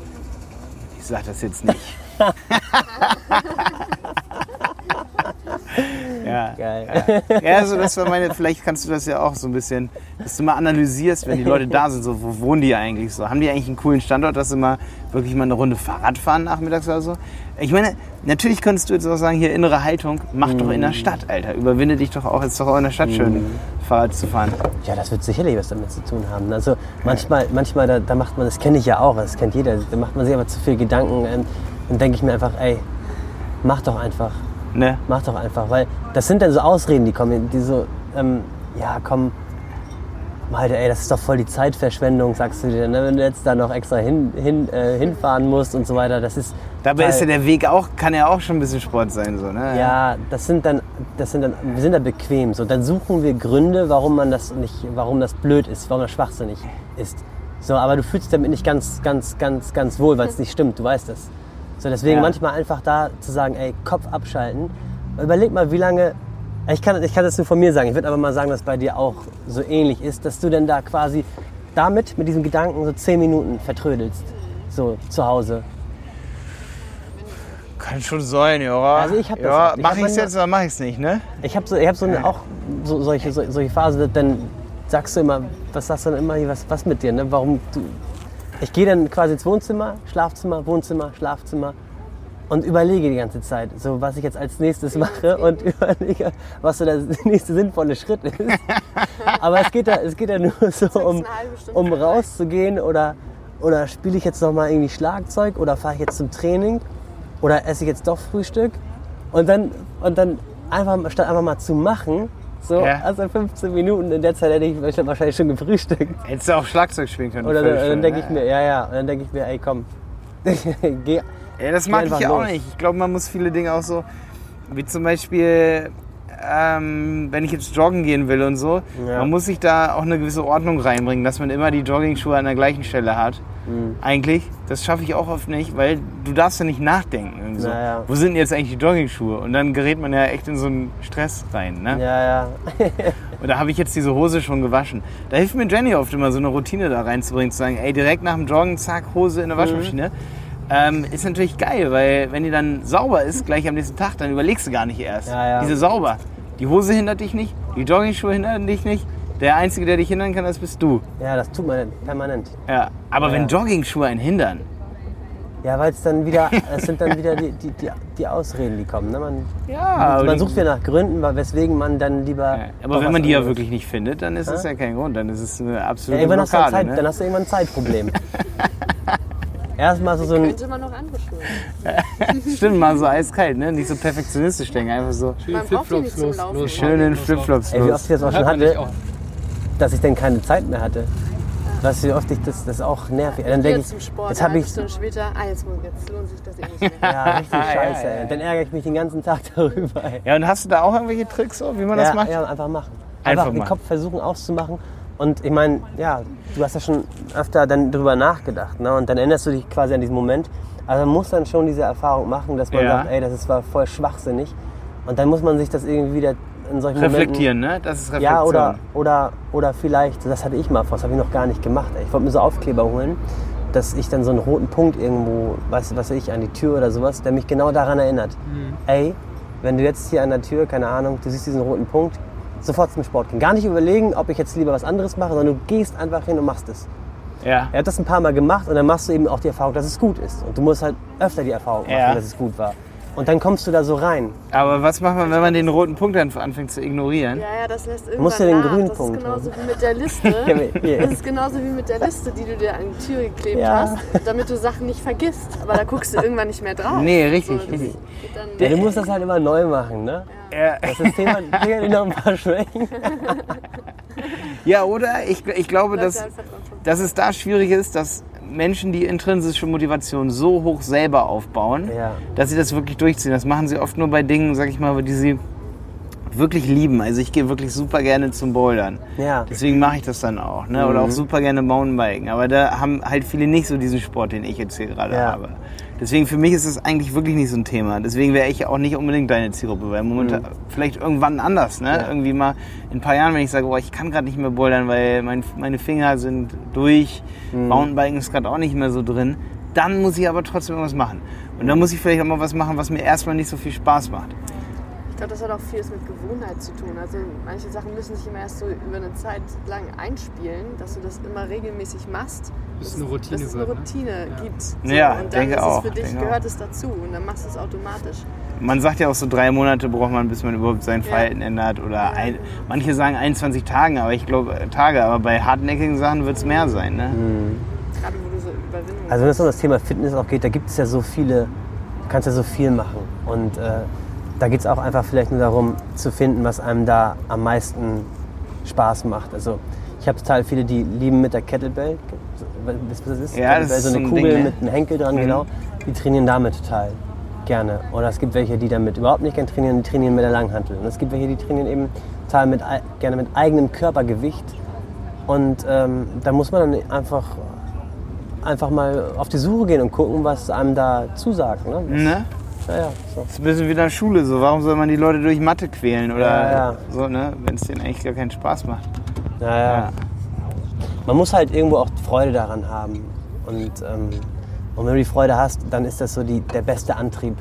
Ich sag das jetzt nicht. ja. Geil. Ja, also das war meine, vielleicht kannst du das ja auch so ein bisschen, dass du mal analysierst, wenn die Leute da sind, so, wo wohnen die eigentlich so? Haben die eigentlich einen coolen Standort, dass sie mal wirklich mal eine Runde Fahrrad fahren nachmittags oder so? Ich meine, natürlich könntest du jetzt auch sagen, hier innere Haltung, mach doch in der Stadt, Alter. Überwinde dich doch auch, ist doch auch in der Stadt schön, Fahrrad zu fahren. Ja, das wird sicherlich was damit zu tun haben. Also manchmal, manchmal da, da macht man, das kenne ich ja auch, das kennt jeder, da macht man sich aber zu viel Gedanken. Dann denke ich mir einfach, ey, mach doch einfach. Ne? Mach doch einfach, weil das sind dann so Ausreden, die kommen, die so, ähm, ja komm, Malte, ey, das ist doch voll die Zeitverschwendung, sagst du dir, ne? wenn du jetzt da noch extra hin, hin, äh, hinfahren musst und so weiter, das ist... Dabei ist ja der Weg auch, kann ja auch schon ein bisschen Sport sein, so, ne? Ja, das sind dann, das sind dann, wir sind da bequem. So, dann suchen wir Gründe, warum man das nicht, warum das blöd ist, warum das schwachsinnig ist. So, aber du fühlst dich damit nicht ganz, ganz, ganz, ganz wohl, weil es nicht stimmt. Du weißt das. So, deswegen Ja. manchmal einfach da zu sagen, ey, Kopf abschalten. Überleg mal, wie lange. Ich kann, ich kann das nur von mir sagen. Ich würde aber mal sagen, dass bei dir auch so ähnlich ist, dass du denn da quasi damit, mit diesem Gedanken, so zehn Minuten vertrödelst. So, zu Hause. Kann schon sein, ja. Also ich hab das ja. Ich mach hab ich es manchmal- jetzt oder mach ich es nicht, ne? Ich habe so, ich hab so eine, auch so, solche, so, solche Phasen, dann sagst du immer, was sagst du dann immer, was, was mit dir, ne? Warum du. Ich gehe dann quasi ins Wohnzimmer, Schlafzimmer, Wohnzimmer, Schlafzimmer und überlege die ganze Zeit, so was ich jetzt als nächstes mache und überlege, was so der nächste sinnvolle Schritt ist. Aber es geht da, es geht da nur so um, um rauszugehen oder, oder spiele ich jetzt noch mal irgendwie Schlagzeug oder fahre ich jetzt zum Training oder esse ich jetzt doch Frühstück und dann, und dann einfach, statt einfach mal zu machen, so, Ja. also 15 Minuten, in der Zeit hätte ich wahrscheinlich schon gefrühstückt. Hättest du auch Schlagzeug spielen können. Oder dann, dann denke ich ne? mir, ja, ja, und dann denke ich mir, ey, komm, geh. Ja, das mag ich ja auch nicht. Ich glaube, man muss viele Dinge auch so, wie zum Beispiel, ähm, wenn ich jetzt joggen gehen will und so, Ja. man muss sich da auch eine gewisse Ordnung reinbringen, dass man immer die Jogging-Schuhe an der gleichen Stelle hat. Mhm. Eigentlich, das schaffe ich auch oft nicht, weil du darfst ja nicht nachdenken. So. Ja, ja. Wo sind jetzt eigentlich die Jogging-Schuhe? Und dann gerät man ja echt in so einen Stress rein. Ne? Ja, ja. Und da habe ich jetzt diese Hose schon gewaschen. Da hilft mir Jenny oft immer so eine Routine da reinzubringen, zu sagen, ey, direkt nach dem Joggen, zack, Hose in der Waschmaschine. Ähm, ist natürlich geil, weil wenn die dann sauber ist, gleich am nächsten Tag, dann überlegst du gar nicht erst. Ja, ja. Diese sauber. Die Hose hindert dich nicht, die Joggingschuhe hindern dich nicht. Der Einzige, der dich hindern kann, das bist du. Ja, das tut man permanent. Ja. Aber Ja, wenn ja. Joggingschuhe einen hindern, Ja, weil es dann wieder, es sind dann wieder die, die, die, die Ausreden, die kommen. Ne? Man, ja. man sucht wieder nach Gründen, weil- weswegen man dann lieber. ja. Aber wenn man die ja wirklich nicht findet, dann ist es ja kein Grund. Dann ist es eine Ja, absolute irgendwann hast du Blockade. Zeit, ne? dann hast du irgendwann ein Zeitproblem. Erstmal so, so ein. Könnte man noch andere Schuhe. Stimmt, mal so eiskalt, ne? Nicht so perfektionistisch denken, einfach so Schön Man braucht die nicht Flipflops los, Laufen. los. schön in los, Flipflops Ey, wie oft los. ich das auch schon hatte, auch. Dass ich dann keine Zeit mehr hatte. Weißt du, wie oft ich das, das auch nervig. Dann denke Jetzt ich, zum Sport, jetzt habe ich. Stunde später, ah, jetzt, muss- jetzt lohnt sich das eh nicht mehr. Ja, richtig scheiße. ey. Dann ärgere ich mich den ganzen Tag darüber. Ey. Ja, und hast du da auch irgendwelche Tricks, so, wie man das ja, macht? ja, einfach machen. Einfach Einfach, den. Kopf versuchen auszumachen. Und ich meine, ja, du hast ja schon öfter dann drüber nachgedacht. Ne? Und dann erinnerst du dich quasi an diesen Moment. Also man muss dann schon diese Erfahrung machen, dass man Ja. sagt, ey, das ist, war voll schwachsinnig. Und dann muss man sich das irgendwie wieder in solchen Reflektieren, ne? Das ist Momenten... Reflexion. Ja, oder, oder, oder vielleicht, das hatte ich mal vor, das habe ich noch gar nicht gemacht. Ey. Ich wollte mir so Aufkleber holen, dass ich dann so einen roten Punkt irgendwo, weißt du, was weiß ich, an die Tür oder sowas, der mich genau daran erinnert. Mhm. Ey, wenn du jetzt hier an der Tür, keine Ahnung, du siehst diesen roten Punkt, sofort zum Sport gehen. Gar nicht überlegen, ob ich jetzt lieber was anderes mache, sondern du gehst einfach hin und machst es. Ja. Er hat das ein paar Mal gemacht und dann machst du eben auch die Erfahrung, dass es gut ist. Und du musst halt öfter die Erfahrung machen, Ja. dass es gut war. Und dann kommst du da so rein. Aber was macht man, wenn man den roten Punkt dann anfängt zu ignorieren? Ja, ja, das lässt irgendwann musst du den nach. grünen das Punkt ist genauso haben. wie mit der Liste. Das ist genauso wie mit der Liste, die du dir an die Tür geklebt Ja. hast, damit du Sachen nicht vergisst. Aber da guckst du irgendwann nicht mehr drauf. Nee, richtig, das richtig. Ja, du musst das halt immer neu machen, ne? Ja. Das System hat sicherlich noch ein paar Schwächen. ja, oder? Ich, ich glaube, dass, dass es da schwierig ist, dass Menschen die intrinsische Motivation so hoch selber aufbauen, Ja. dass sie das wirklich durchziehen. Das machen sie oft nur bei Dingen, sag ich mal, die sie wirklich lieben. Also ich gehe wirklich super gerne zum Bouldern. Ja. Deswegen mache ich das dann auch. Ne? Oder auch super gerne Mountainbiken. Aber da haben halt viele nicht so diesen Sport, den ich jetzt hier gerade Ja. habe. Deswegen für mich ist es eigentlich wirklich nicht so ein Thema. Deswegen wäre ich auch nicht unbedingt deine Zielgruppe. Weil momentan vielleicht irgendwann anders. Ne? Ja. Irgendwie mal in ein paar Jahren, wenn ich sage, oh, ich kann gerade nicht mehr bouldern, weil mein, meine Finger sind durch. Mountainbiken ist gerade auch nicht mehr so drin. Dann muss ich aber trotzdem irgendwas machen. Und dann muss ich vielleicht auch mal was machen, was mir erstmal nicht so viel Spaß macht. Ich glaube, das hat auch vieles mit Gewohnheit zu tun. Also manche Sachen müssen sich immer erst so über eine Zeit lang einspielen, dass du das immer regelmäßig machst. Bis eine Routine dass es eine ne? Routine gibt. So, Ja, und dann denke ist auch, es für dich, denke gehört auch. es dazu und dann machst du es automatisch. Man sagt ja auch so drei Monate braucht man, bis man überhaupt sein Ja. Verhalten ändert. Oder ein, genau. manche sagen 21 Tagen, aber ich glaube äh, Tage. Aber bei hartnäckigen Sachen wird es mehr sein. Ne? Gerade wo du so Überwindung Also wenn es um das Thema Fitness auch geht, da gibt es ja so viele, du kannst ja so viel machen. Und äh, da geht es auch einfach vielleicht nur darum zu finden, was einem da am meisten Spaß macht. Also ich habe total viele, die lieben mit der Kettlebell. Wisst ihr, was das ist? Ja, das Kettlebell, ist so eine ein Kugel Ding, ne? mit einem Henkel dran, genau. Die trainieren damit total gerne. Oder es gibt welche, die damit überhaupt nicht gerne trainieren, die trainieren mit der Langhantel. Und es gibt welche, die trainieren eben total mit, gerne mit eigenem Körpergewicht. Und ähm, da muss man dann einfach, einfach mal auf die Suche gehen und gucken, was einem da zusagt. Ne? Ja, ja, so. Das ist ein bisschen wie in der Schule. So. Warum soll man die Leute durch Mathe quälen? Oder Ja, ja. so, ne? wenn es denen eigentlich gar keinen Spaß macht. Ja, ja. Man muss halt irgendwo auch Freude daran haben. Und, ähm, und wenn du die Freude hast, dann ist das so die, der beste Antrieb.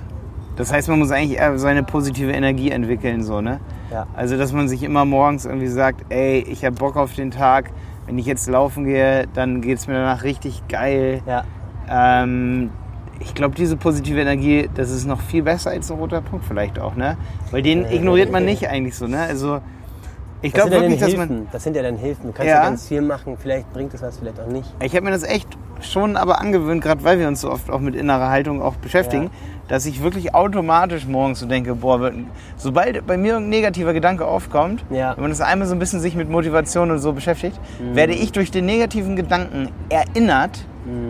Das heißt, man muss eigentlich eher seine positive Energie entwickeln. So, ne? Ja. Also, dass man sich immer morgens irgendwie sagt, ey, ich habe Bock auf den Tag. Wenn ich jetzt laufen gehe, dann geht es mir danach richtig geil. Ja, Ähm, ich glaube, diese positive Energie, das ist noch viel besser als ein roter Punkt vielleicht auch, ne? Weil den ignoriert man nicht eigentlich so, ne? Also ich das glaube sind ja dann wirklich, dass Hilfen. man. das sind ja dann Hilfen. Du kannst Ja. ja. ganz viel machen. Vielleicht bringt es was, vielleicht auch nicht. Ich habe mir das echt schon aber angewöhnt, gerade weil wir uns so oft auch mit innerer Haltung auch beschäftigen, Ja. dass ich wirklich automatisch morgens so denke, boah, sobald bei mir ein negativer Gedanke aufkommt, Ja. wenn man das einmal so ein bisschen sich mit Motivation und so beschäftigt, werde ich durch den negativen Gedanken erinnert,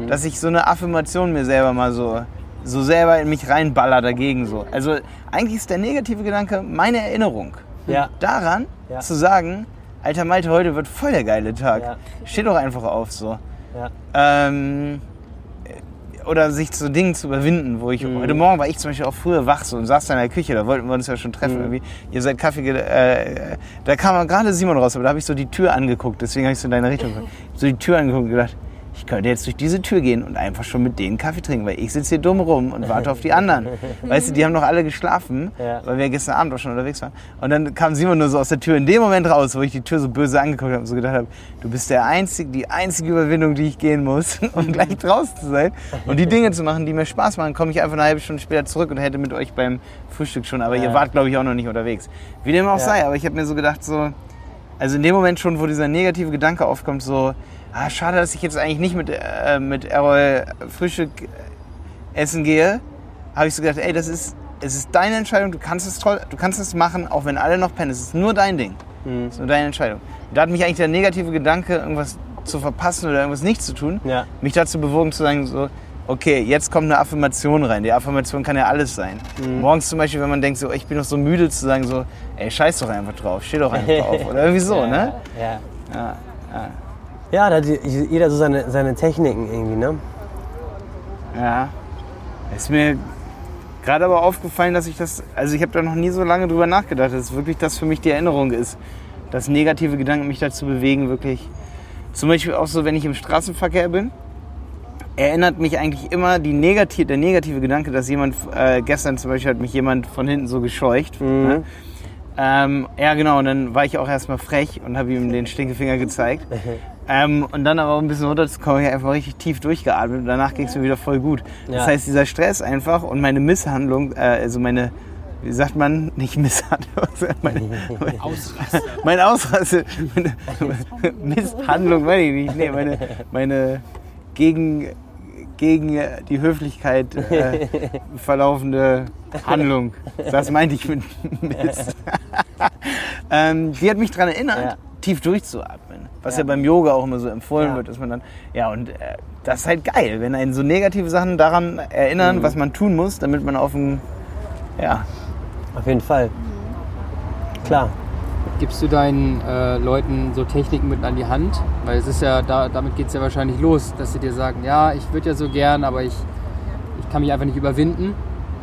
dass ich so eine Affirmation mir selber mal so so selber in mich reinballer dagegen so. Also eigentlich ist der negative Gedanke meine Erinnerung. Ja. daran Ja. zu sagen, alter Malte, heute wird voll der geile Tag. Ja. Steh doch einfach auf so. Ja. Ähm, oder sich zu Dingen zu überwinden, wo ich, Mhm. heute Morgen war ich zum Beispiel auch früher wach so und saß da in der Küche, da wollten wir uns ja schon Mhm. treffen irgendwie. Ihr seid Kaffee, äh, da kam gerade Simon raus, aber da habe ich so die Tür angeguckt, deswegen habe ich so in deine Richtung so die Tür angeguckt und gedacht, könnte jetzt durch diese Tür gehen und einfach schon mit denen Kaffee trinken, weil ich sitze hier dumm rum und warte auf die anderen. Weißt du, die haben noch alle geschlafen, Ja. weil wir gestern Abend auch schon unterwegs waren. Und dann kam Simon nur so aus der Tür in dem Moment raus, wo ich die Tür so böse angeguckt habe und so gedacht habe, du bist der einzige, die einzige Überwindung, die ich gehen muss, um gleich draußen zu sein und die Dinge zu machen, die mir Spaß machen, komme ich einfach eine halbe Stunde später zurück und hätte mit euch beim Frühstück schon, aber ihr Ja. wart, glaube ich, auch noch nicht unterwegs. Wie dem auch Ja. sei, aber ich habe mir so gedacht, so, also in dem Moment schon, wo dieser negative Gedanke aufkommt, so, ah, schade, dass ich jetzt eigentlich nicht mit, äh, mit Errol Frühstück essen gehe, habe ich so gedacht, ey, das ist, es ist deine Entscheidung, du kannst es toll, du kannst es machen, auch wenn alle noch pennen. Es ist nur dein Ding. Mhm. Es ist nur deine Entscheidung. Und da hat mich eigentlich der negative Gedanke, irgendwas zu verpassen oder irgendwas nicht zu tun, Ja. mich dazu bewogen zu sagen, so, okay, jetzt kommt eine Affirmation rein. Die Affirmation kann ja alles sein. Mhm. Morgens zum Beispiel, wenn man denkt, so, ich bin noch so müde zu sagen, so, ey, scheiß doch einfach drauf, steh doch einfach drauf. Oder irgendwie so, ne? Ja. Ja, ja. Ja, da hat jeder so seine, seine Techniken irgendwie, ne? Ja. Ist mir gerade aber aufgefallen, dass ich das, also ich habe da noch nie so lange drüber nachgedacht, dass wirklich das für mich die Erinnerung ist, dass negative Gedanken mich dazu bewegen, wirklich. Zum Beispiel auch so, wenn ich im Straßenverkehr bin, erinnert mich eigentlich immer die negativ, der negative Gedanke, dass jemand, äh, gestern zum Beispiel hat mich jemand von hinten so gescheucht. Mhm. Ne? Ähm, ja, genau, und dann war ich auch erstmal frech und habe ihm den Stinkefinger gezeigt. Ähm, und dann aber auch ein bisschen runterzukommen, ich hab einfach richtig tief durchgeatmet und danach ging es mir wieder voll gut. Das Ja. heißt, dieser Stress einfach und meine Misshandlung, äh, also meine, wie sagt man, nicht Misshandlung, meine, meine, Ausraster. mein Ausraste, meine Misshandlung, meine ich nicht, nee, meine, meine gegen, gegen die Höflichkeit äh, verlaufende Handlung. Das meinte ich mit Mist. ähm, die hat mich daran erinnert, Ja. tief durchzuatmen. Was ja. Ja. beim Yoga auch immer so empfohlen Ja. wird, dass man dann, ja, und äh, das ist halt geil, wenn einen so negative Sachen daran erinnern, Mhm. was man tun muss, damit man auf dem, ja, Auf jeden Fall. Klar. Gibst du deinen äh, Leuten so Techniken mit an die Hand? Weil es ist ja, da, damit geht es ja wahrscheinlich los, dass sie dir sagen, ja, ich würde ja so gern, aber ich, ich kann mich einfach nicht überwinden.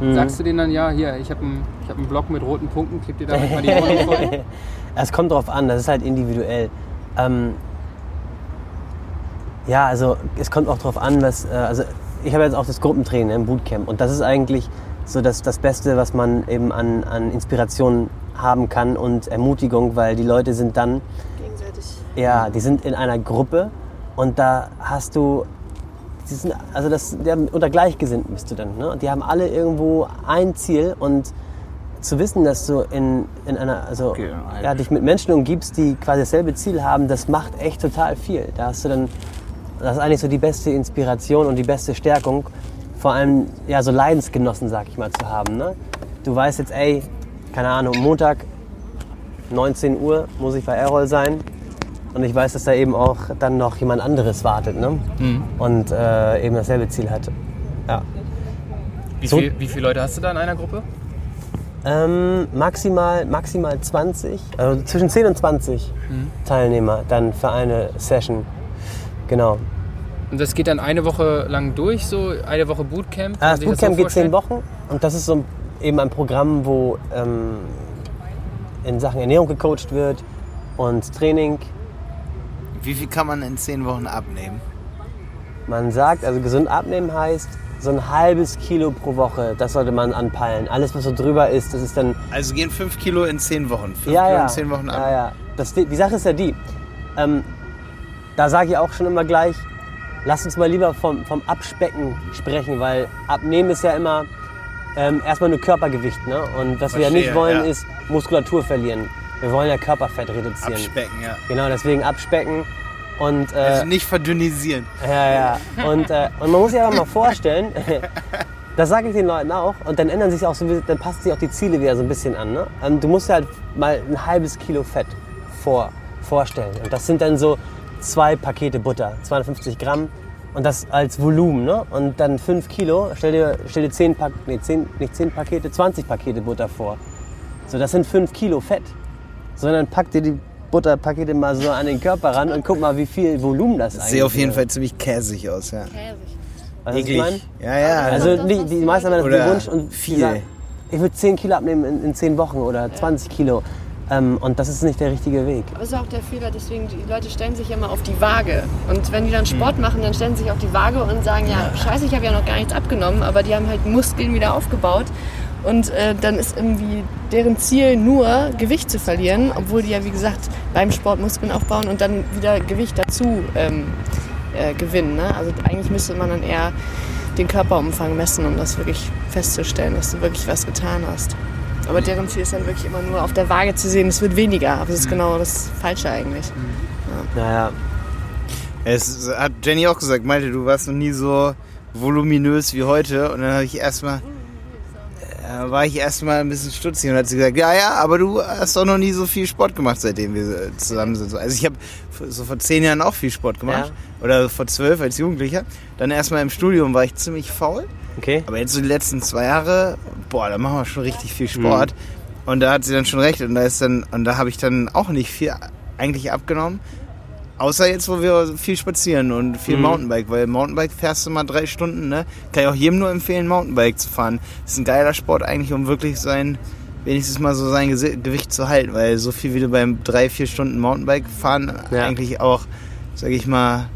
Mhm. Sagst du denen dann, ja, hier, ich habe einen ich hab einen Block mit roten Punkten, klipp dir damit mal die Wohnung voll. Es kommt drauf an, das ist halt individuell. Ähm, ja, also es kommt auch drauf an, was. Äh, also ich habe jetzt auch das Gruppentraining im Bootcamp und das ist eigentlich so das, das Beste, was man eben an, an Inspiration haben kann und Ermutigung, weil die Leute sind dann, Gegenseitig. ja, die sind in einer Gruppe und da hast du, die sind, also das, der, unter Gleichgesinnten bist du dann, ne? Und die haben alle irgendwo ein Ziel und zu wissen, dass du in, in einer, also Okay, ja, dich mit Menschen umgibst, die quasi dasselbe Ziel haben, das macht echt total viel. Da hast du dann, das ist eigentlich so die beste Inspiration und die beste Stärkung, vor allem ja so Leidensgenossen, sag ich mal, zu haben. Ne? Du weißt jetzt, ey, keine Ahnung, Montag 19 Uhr muss ich bei Errol sein und ich weiß, dass da eben auch dann noch jemand anderes wartet ne? und äh, eben dasselbe Ziel hat. Ja. Wie, So- viel, wie viele Leute hast du da in einer Gruppe? Ähm, maximal, maximal 20, also zwischen 10 und 20 Teilnehmer dann für eine Session. Genau. Und das geht dann eine Woche lang durch, so eine Woche Bootcamp? Ah, Das Bootcamp so geht zehn? Wochen und das ist so eben ein Programm, wo ähm, in Sachen Ernährung gecoacht wird und Training. Wie viel kann man in zehn Wochen abnehmen? Man sagt, also gesund abnehmen heißt so ein halbes Kilo pro Woche, das sollte man anpeilen. Alles, was so drüber ist, das ist dann Also gehen fünf Kilo in zehn Wochen. Fünf ja, Kilo ja. in zehn Wochen ab. Ja, ja. Das, die die Sache ist ja die, ähm, da sage ich auch schon immer gleich, lass uns mal lieber vom, vom Abspecken sprechen, weil Abnehmen ist ja immer ähm, erstmal nur Körpergewicht. Ne? Und was wir ja nicht Verstehe, wollen, ja. ist Muskulatur verlieren. Wir wollen ja Körperfett reduzieren. Abspecken, ja. Genau, deswegen abspecken. Und, äh, Also nicht verdünnisieren. ja, ja. Und, äh, und man muss sich aber mal vorstellen, das sage ich den Leuten auch, und dann ändern sich auch so, dann passen sich auch die Ziele wieder so ein bisschen an. Ne? Ähm, Du musst dir halt mal ein halbes Kilo Fett vor, vorstellen. Und das sind dann so zwei Pakete Butter, 250 Gramm. Und das als Volumen, ne? Und dann 5 Kilo, stell dir, stell dir 10, Pak nee, 10, nicht 10 Pakete, 20 Pakete Butter vor. So, das sind 5 Kilo Fett. sondern pack dir die Butterpakete mal so an den Körper ran und guck mal, wie viel Volumen das, Das eigentlich sieht auf jeden ist. Fall ziemlich käsig aus, ja. Käsig. Weißt was ich meine? Ja, ja. Also das, die, die meisten haben den Wunsch und viel. sagen, ich würde 10 Kilo abnehmen in, in 10 Wochen oder 20 Kilo. Ähm, und das ist nicht der richtige Weg. Aber das ist auch der Fehler, deswegen, die Leute stellen sich immer auf die Waage. Und wenn die dann Sport machen, dann stellen sie sich auf die Waage und sagen, ja, scheiße, ich habe ja noch gar nichts abgenommen, aber die haben halt Muskeln wieder aufgebaut. Und äh, dann ist irgendwie deren Ziel nur, Gewicht zu verlieren, obwohl die ja, wie gesagt, beim Sport Muskeln aufbauen und dann wieder Gewicht dazu ähm, äh, gewinnen. Ne? Also eigentlich müsste man dann eher den Körperumfang messen, um das wirklich festzustellen, dass du wirklich was getan hast. Aber deren Ziel ist dann wirklich immer nur auf der Waage zu sehen, es wird weniger. Aber das ist genau das Falsche eigentlich. Naja, Es hat Jenny auch gesagt, meinte, du warst noch nie so voluminös wie heute. Und dann habe ich erstmal, äh, war ich erstmal ein bisschen stutzig und hat sie gesagt, ja, ja, aber du hast doch noch nie so viel Sport gemacht, seitdem wir zusammen sind. Also ich habe so vor zehn Jahren auch viel Sport gemacht. Oder vor zwölf als Jugendlicher. Dann erstmal im Studium war ich ziemlich faul. okay. Aber jetzt so die letzten zwei Jahre, boah, da machen wir schon richtig viel Sport. Und da hat sie dann schon recht. Und da ist dann, und da habe ich dann auch nicht viel eigentlich abgenommen. Außer jetzt, wo wir viel spazieren und viel Mountainbike, weil Mountainbike fährst du mal drei Stunden, ne? Kann ich auch jedem nur empfehlen, Mountainbike zu fahren. Das ist ein geiler Sport eigentlich, um wirklich sein, wenigstens mal so sein Gewicht zu halten, weil so viel wie du beim drei, vier Stunden Mountainbike fahren Ja. eigentlich auch, sag ich mal,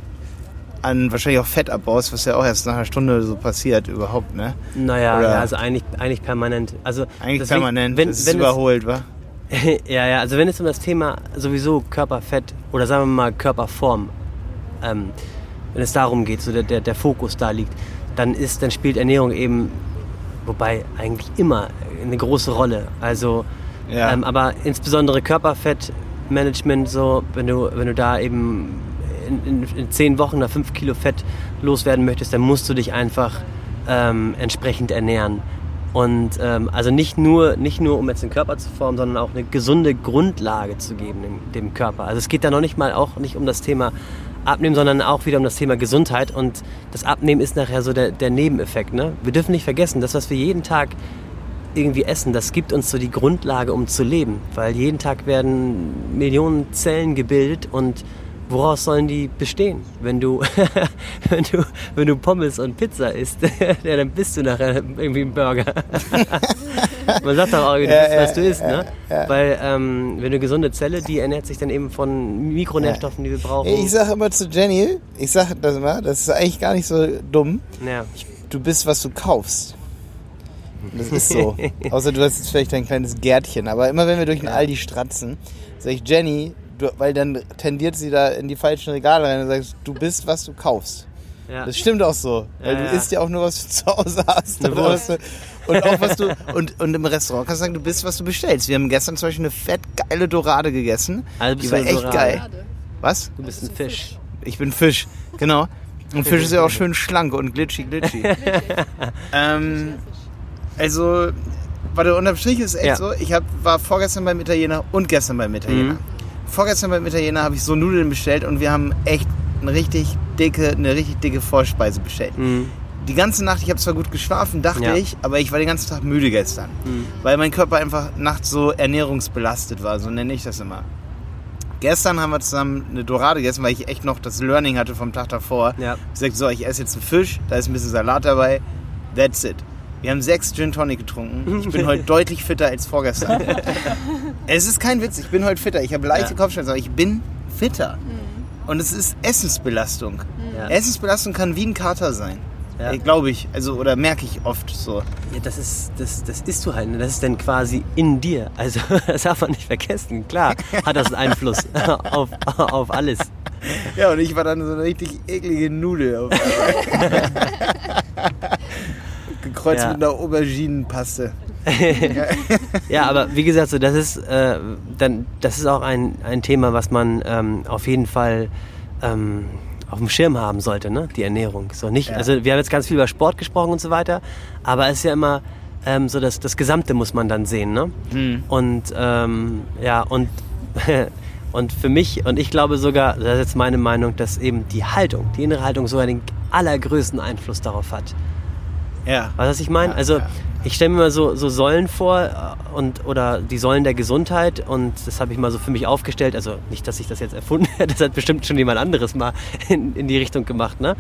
an wahrscheinlich auch Fett abbaust, was ja auch erst nach einer Stunde so passiert überhaupt, ne? Naja, Oder- ja, also eigentlich, eigentlich permanent. Also Eigentlich deswegen, permanent, Wenn, das ist wenn überholt, wa? Ja, ja, also wenn es um das Thema sowieso Körperfett oder sagen wir mal Körperform, ähm, wenn es darum geht, so der, der, der Fokus da liegt, dann ist, dann spielt Ernährung eben, wobei eigentlich immer eine große Rolle. Also, Ja. ähm, aber insbesondere Körperfettmanagement, so wenn du, wenn du da eben in, in, in zehn Wochen oder fünf Kilo Fett loswerden möchtest, dann musst du dich einfach ähm, entsprechend ernähren. Und ähm, also nicht nur, nicht nur, um jetzt den Körper zu formen, sondern auch eine gesunde Grundlage zu geben dem, dem Körper. Also es geht da noch nicht mal auch nicht um das Thema Abnehmen, sondern auch wieder um das Thema Gesundheit. Und das Abnehmen ist nachher so der, der Nebeneffekt. Ne? Wir dürfen nicht vergessen, das, was wir jeden Tag irgendwie essen, das gibt uns so die Grundlage, um zu leben. Weil jeden Tag werden Millionen Zellen gebildet und woraus sollen die bestehen? Wenn du, wenn du, wenn du Pommes und Pizza isst, ja, dann bist du nachher irgendwie ein Burger. Man sagt doch auch, du Ja, bist, was du isst, ne? Weil ähm, wenn du gesunde Zelle, die ernährt sich dann eben von Mikronährstoffen, die wir brauchen. Ich sag immer zu Jenny, ich sag das immer, das ist eigentlich gar nicht so dumm. Du bist, was du kaufst. Das ist so. Außer du hast jetzt vielleicht ein kleines Gärtchen. Aber immer wenn wir durch den Aldi stratzen, sag ich Jenny, du, weil dann tendiert sie da in die falschen Regale rein und sagst, du bist, was du kaufst. Ja. Das stimmt auch so. Weil Ja, du isst ja auch nur, was du zu Hause hast. Eine Wurst. du, und auch was du. Und, und im Restaurant kannst du sagen, du bist, was du bestellst. Wir haben gestern zum Beispiel eine fett geile Dorade gegessen. Also die war echt Dorade. geil. Was? Du bist ein Fisch. Ich bin Fisch, genau. Und Fisch ist ja auch schön schlank und glitschig, glitschig. ähm, also, warte, unterm Strich ist echt Ja. so, ich hab, war vorgestern beim Italiener und gestern beim Italiener. Mhm. Vorgestern beim Italiener habe ich so Nudeln bestellt und wir haben echt eine richtig dicke, eine richtig dicke Vorspeise bestellt. Mhm. Die ganze Nacht, ich habe zwar gut geschlafen, dachte Ja. ich, aber ich war den ganzen Tag müde gestern. Mhm. Weil mein Körper einfach nachts so ernährungsbelastet war, so nenne ich das immer. Gestern haben wir zusammen eine Dorade gegessen, weil ich echt noch das Learning hatte vom Tag davor. Ja. Ich sagte so, ich esse jetzt einen Fisch, da ist ein bisschen Salat dabei, that's it. Wir haben sechs Gin Tonic getrunken. Ich bin heute deutlich fitter als vorgestern. es ist kein Witz, ich bin heute fitter. Ich habe leichte Ja. Kopfschmerzen, aber ich bin fitter. Und es ist Essensbelastung. Ja. Essensbelastung kann wie ein Kater sein. Ja. Äh, Glaube ich. Also, oder merke ich oft so. Ja, das ist, das, das isst du halt. ne? Das ist dann quasi in dir. Also, das darf man nicht vergessen. Klar hat das einen Einfluss auf, auf alles. Ja, und ich war dann so eine richtig eklige Nudel. Auf. Gekreuzt Ja. mit einer Auberginenpaste. Ja, aber wie gesagt, so, das, ist, äh, dann, das ist auch ein, ein Thema, was man ähm, auf jeden Fall ähm, auf dem Schirm haben sollte, ne? die Ernährung. So nicht, Ja. Also wir haben jetzt ganz viel über Sport gesprochen und so weiter, aber es ist ja immer ähm, so, dass das Gesamte muss man dann sehen. Ne? Hm. Und ähm, ja, und, und für mich, und ich glaube sogar, das ist jetzt meine Meinung, dass eben die Haltung, die innere Haltung sogar den allergrößten Einfluss darauf hat. Ja. Weißt du, was ich meine? Ja, also ja. Ich stelle mir mal so, so Säulen vor äh, und, oder die Säulen der Gesundheit und das habe ich mal so für mich aufgestellt. Also nicht, dass ich das jetzt erfunden hätte, das hat bestimmt schon jemand anderes mal in, in die Richtung gemacht. Ne?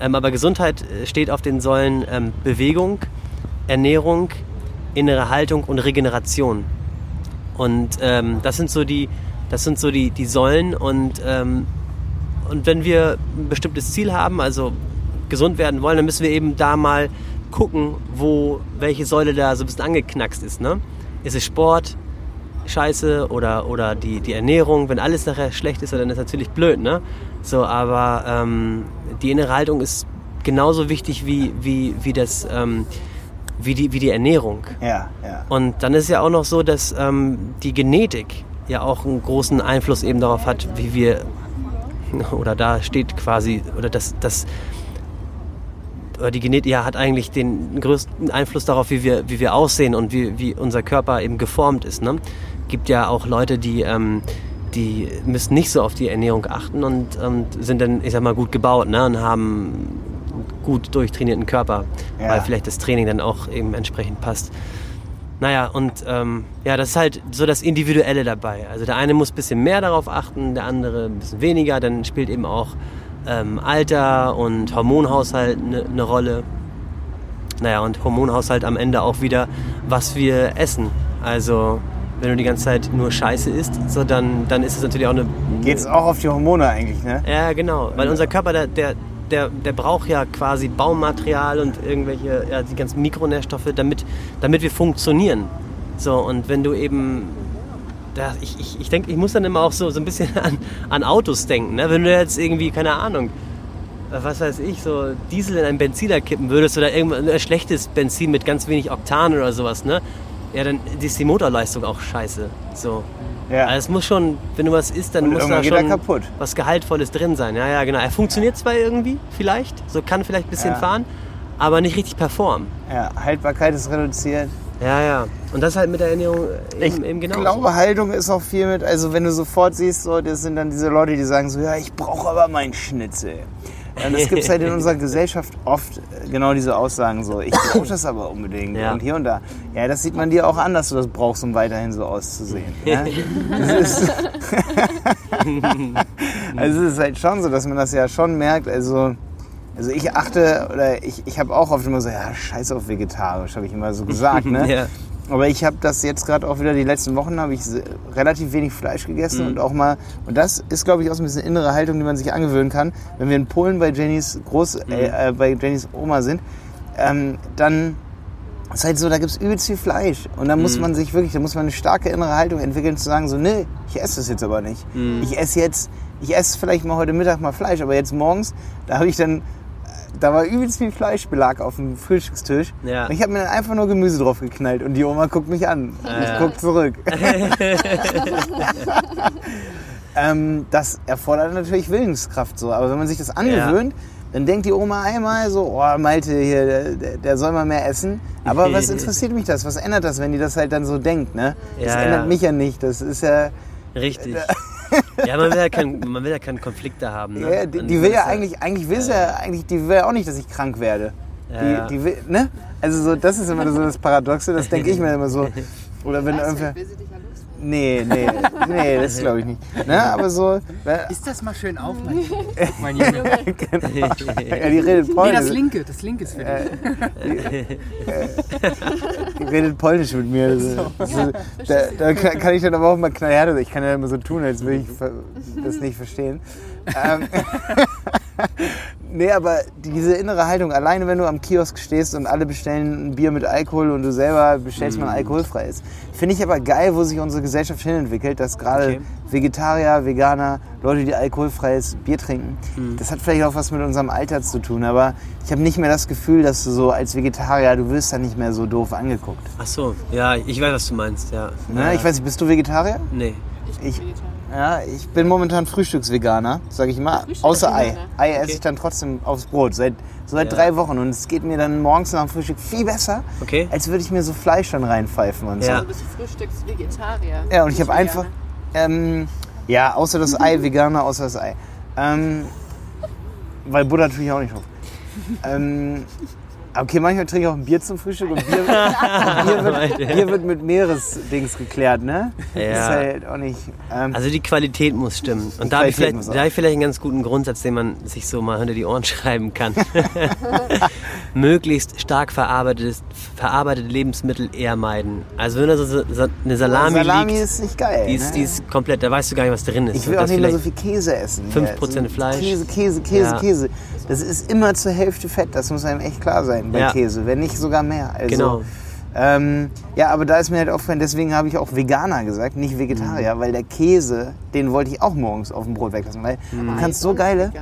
Ähm, aber Gesundheit äh, steht auf den Säulen ähm, Bewegung, Ernährung, innere Haltung und Regeneration. Und ähm, das sind so die, das sind so die, die Säulen und, ähm, und wenn wir ein bestimmtes Ziel haben, also gesund werden wollen, dann müssen wir eben da mal gucken, wo welche Säule da so ein bisschen angeknackst ist. Ne? Ist es Sport, Scheiße oder, oder die, die Ernährung? Wenn alles nachher schlecht ist, dann ist es natürlich blöd. Ne? So, aber ähm, die innere Haltung ist genauso wichtig wie, wie, wie, das, ähm, wie, die, wie die Ernährung. Ja, ja. Und dann ist ja auch noch so, dass ähm, die Genetik ja auch einen großen Einfluss eben darauf hat, wie wir, oder da steht quasi, oder das, das die Genetik ja, hat eigentlich den größten Einfluss darauf, wie wir, wie wir aussehen und wie, wie unser Körper eben geformt ist. Ne? Gibt ja auch Leute, die, ähm, die müssen nicht so auf die Ernährung achten und, und sind dann, ich sag mal, gut gebaut ne? und haben einen gut durchtrainierten Körper, Ja. weil vielleicht das Training dann auch eben entsprechend passt. Naja, und ähm, ja, das ist halt so das Individuelle dabei. Also der eine muss ein bisschen mehr darauf achten, der andere ein bisschen weniger. Dann spielt eben auch ähm, Alter und Hormonhaushalt eine ne Rolle. Naja, und Hormonhaushalt am Ende auch wieder, was wir essen. Also wenn du die ganze Zeit nur Scheiße isst, so dann, dann ist es natürlich auch eine... Geht es auch auf die Hormone eigentlich, ne? Ja, genau. Weil unser Körper, der, der, der, der braucht ja quasi Baumaterial und irgendwelche, ja, die ganzen Mikronährstoffe, damit, damit wir funktionieren. So, und wenn du eben. Da, ich, ich, ich denke, ich muss dann immer auch so, so ein bisschen an, an Autos denken. Ne? Wenn du jetzt irgendwie, keine Ahnung, äh, was weiß ich, so Diesel in einen Benziner kippen würdest oder irgendein ein schlechtes Benzin mit ganz wenig Oktan oder sowas, ne? Ja, dann ist die Motorleistung auch scheiße. So. Ja. Also es muss schon, wenn du was isst, dann Und muss da schon kaputt. was Gehaltvolles drin sein. Ja, ja, genau. Er funktioniert zwar irgendwie, vielleicht, so kann vielleicht ein bisschen Ja. fahren, aber nicht richtig performen. ja. Haltbarkeit ist reduziert. Ja, ja. Und das halt mit der Ernährung Ich eben, eben genau. glaube, Haltung ist auch viel mit, also wenn du sofort siehst, so, das sind dann diese Leute, die sagen so, ja, ich brauche aber meinen Schnitzel. Und es gibt halt in unserer Gesellschaft oft äh, genau diese Aussagen so, ich brauche das aber unbedingt Ja. und hier und da. Ja, das sieht man dir auch an, dass du das brauchst, um weiterhin so auszusehen. Ne? Das ist also es ist halt schon so, dass man das ja schon merkt, also... Also ich achte, oder ich, ich habe auch oft immer so, ja, scheiß auf vegetarisch, habe ich immer so gesagt, ne? Ja. Aber ich habe das jetzt gerade auch wieder die letzten Wochen habe ich relativ wenig Fleisch gegessen und auch mal und das ist glaube ich auch so ein bisschen innere Haltung, die man sich angewöhnen kann. Wenn wir in Polen bei Jennys Groß äh, äh, bei Jennys Oma sind, ähm, dann ist halt so, da gibt's übelst viel Fleisch und da muss man sich wirklich, da muss man eine starke innere Haltung entwickeln zu sagen so, nee, ich esse das jetzt aber nicht. Ich esse jetzt, ich esse vielleicht mal heute Mittag mal Fleisch, aber jetzt morgens, da habe ich dann da war übelst viel Fleischbelag auf dem Frühstückstisch. Ja. Und ich habe mir dann einfach nur Gemüse drauf geknallt und die Oma guckt mich an. Ich ja. guck zurück. ähm, das erfordert natürlich Willenskraft so. Aber wenn man sich das angewöhnt, dann denkt die Oma einmal so, oh Malte hier, der- der, soll mal mehr essen. Aber was interessiert mich das? Was ändert das, wenn die das halt dann so denkt? Ne? Das Ja, ändert ja. mich ja nicht. Das ist ja, Richtig. ja, man will ja, kein, man will ja keine Konflikte haben. Ne? ja die, die will ja eigentlich, eigentlich will sie ja, eigentlich, die will ja auch nicht, dass ich krank werde. Ja, die, ja. die will, ne? Also so, das ist immer so das Paradoxe, das denke ich mir immer so. Oder wenn Weißt du, irgendwer, will sie dich ja loswerden? Nee, nee, nee, das glaube ich nicht. Ne? Aber so, Ist das mal schön auf, mein, mein Junge. ja, die redet Nee, Polnisch. das linke, das linke ist für dich. Die redet Polnisch mit mir. Das, das, da, da kann ich dann aber auch mal knallhart. Ich kann ja immer so tun, als würde ich das nicht verstehen. Ähm, nee, aber diese innere Haltung, alleine wenn du am Kiosk stehst und alle bestellen ein Bier mit Alkohol und du selber bestellst mal ein alkoholfreies, finde ich aber geil, wo sich unsere Gesellschaft hinentwickelt, dass gerade Okay. Vegetarier, Veganer, Leute, die alkoholfreies Bier trinken, das hat vielleicht auch was mit unserem Alter zu tun, aber ich habe nicht mehr das Gefühl, dass du so als Vegetarier, du wirst da nicht mehr so doof angeguckt. Ach so, ja, ich weiß, was du meinst, ja. Ne? ja. Ich weiß nicht, bist du Vegetarier? Nee. Ich, ja, ich bin momentan Frühstücksveganer, sage ich mal, außer Ei. Ei esse Okay. ich dann trotzdem aufs Brot, seit, so seit Ja. drei Wochen und es geht mir dann morgens nach dem Frühstück viel besser, Okay. als würde ich mir so Fleisch dann reinpfeifen und Ja. so. Du bist Frühstücksvegetarier. Ja, und ich habe einfach, ähm, ja, außer das Ei, Veganer, außer das Ei. Ähm, weil Butter tue ich auch nicht drauf. ähm, Okay, manchmal trinke ich auch ein Bier zum Frühstück und Bier, Bier, wird, Bier wird mit Meeresdings geklärt, ne? Ja. Ist halt auch nicht. Ähm, Also die Qualität muss stimmen. Und da habe ich, vielleicht- da hab ich vielleicht einen ganz guten Grundsatz, den man sich so mal hinter die Ohren schreiben kann. Möglichst stark verarbeitetes, verarbeitete Lebensmittel eher meiden. Also wenn da so, so eine Salami, Salami liegt, ist nicht geil. die ist, ne? die ist komplett, da weißt du gar nicht, was drin ist. Ich will auch das nicht mehr so viel Käse essen. 5% Ja, Fleisch. Käse, Käse, Käse, Ja. Käse. Das ist immer zur Hälfte Fett, das muss einem echt klar sein bei Ja. Käse, wenn nicht sogar mehr. Also, Genau. Ähm, ja, aber da ist mir halt aufgefallen, deswegen habe ich auch Veganer gesagt, nicht Vegetarier, Mhm. weil der Käse, den wollte ich auch morgens auf dem Brot weglassen, weil Mhm. du kannst so geile...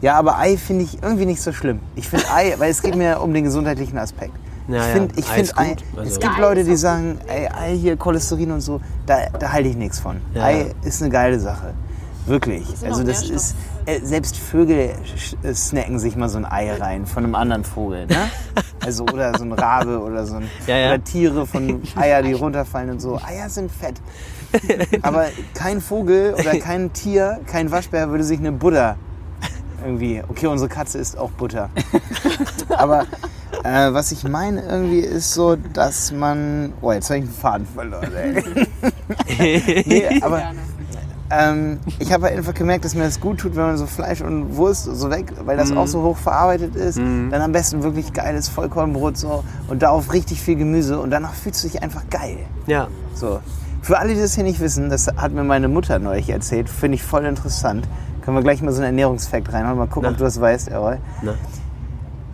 Ja, aber Ei finde ich irgendwie nicht so schlimm. Ich finde Ei, weil es geht mir um den gesundheitlichen Aspekt. Ja, ich finde ich Ei find ist Ei. Also- es gibt Ja, Ei Leute, die sagen, ey, Ei hier, Cholesterin und so, da, da halte ich nichts von. Ja. Ei ist eine geile Sache. Wirklich. sind Also das ist, äh, selbst Vögel äh, snacken sich mal so ein Ei rein von einem anderen Vogel, ne? Also oder so ein Rabe oder so ein, Ja, ja. oder Tiere von Eier, die runterfallen und so. Eier sind fett. Aber kein Vogel oder kein Tier, kein Waschbär würde sich eine Butter irgendwie. Okay, unsere Katze isst auch Butter. Aber äh, was ich meine irgendwie ist so, dass man. Oh, jetzt habe ich einen Faden verloren. Ey. nee, aber ähm, ich habe halt einfach gemerkt, dass mir das gut tut, wenn man so Fleisch und Wurst so weg, weil das auch so hoch verarbeitet ist. Dann am besten wirklich geiles Vollkornbrot so und darauf richtig viel Gemüse und danach fühlst du dich einfach geil. Ja, So. Für alle, die das hier nicht wissen, das hat mir meine Mutter neulich erzählt, finde ich voll interessant. Können wir gleich mal so einen Ernährungsfakt reinhauen, mal gucken, Na. ob du das weißt, Errol. na,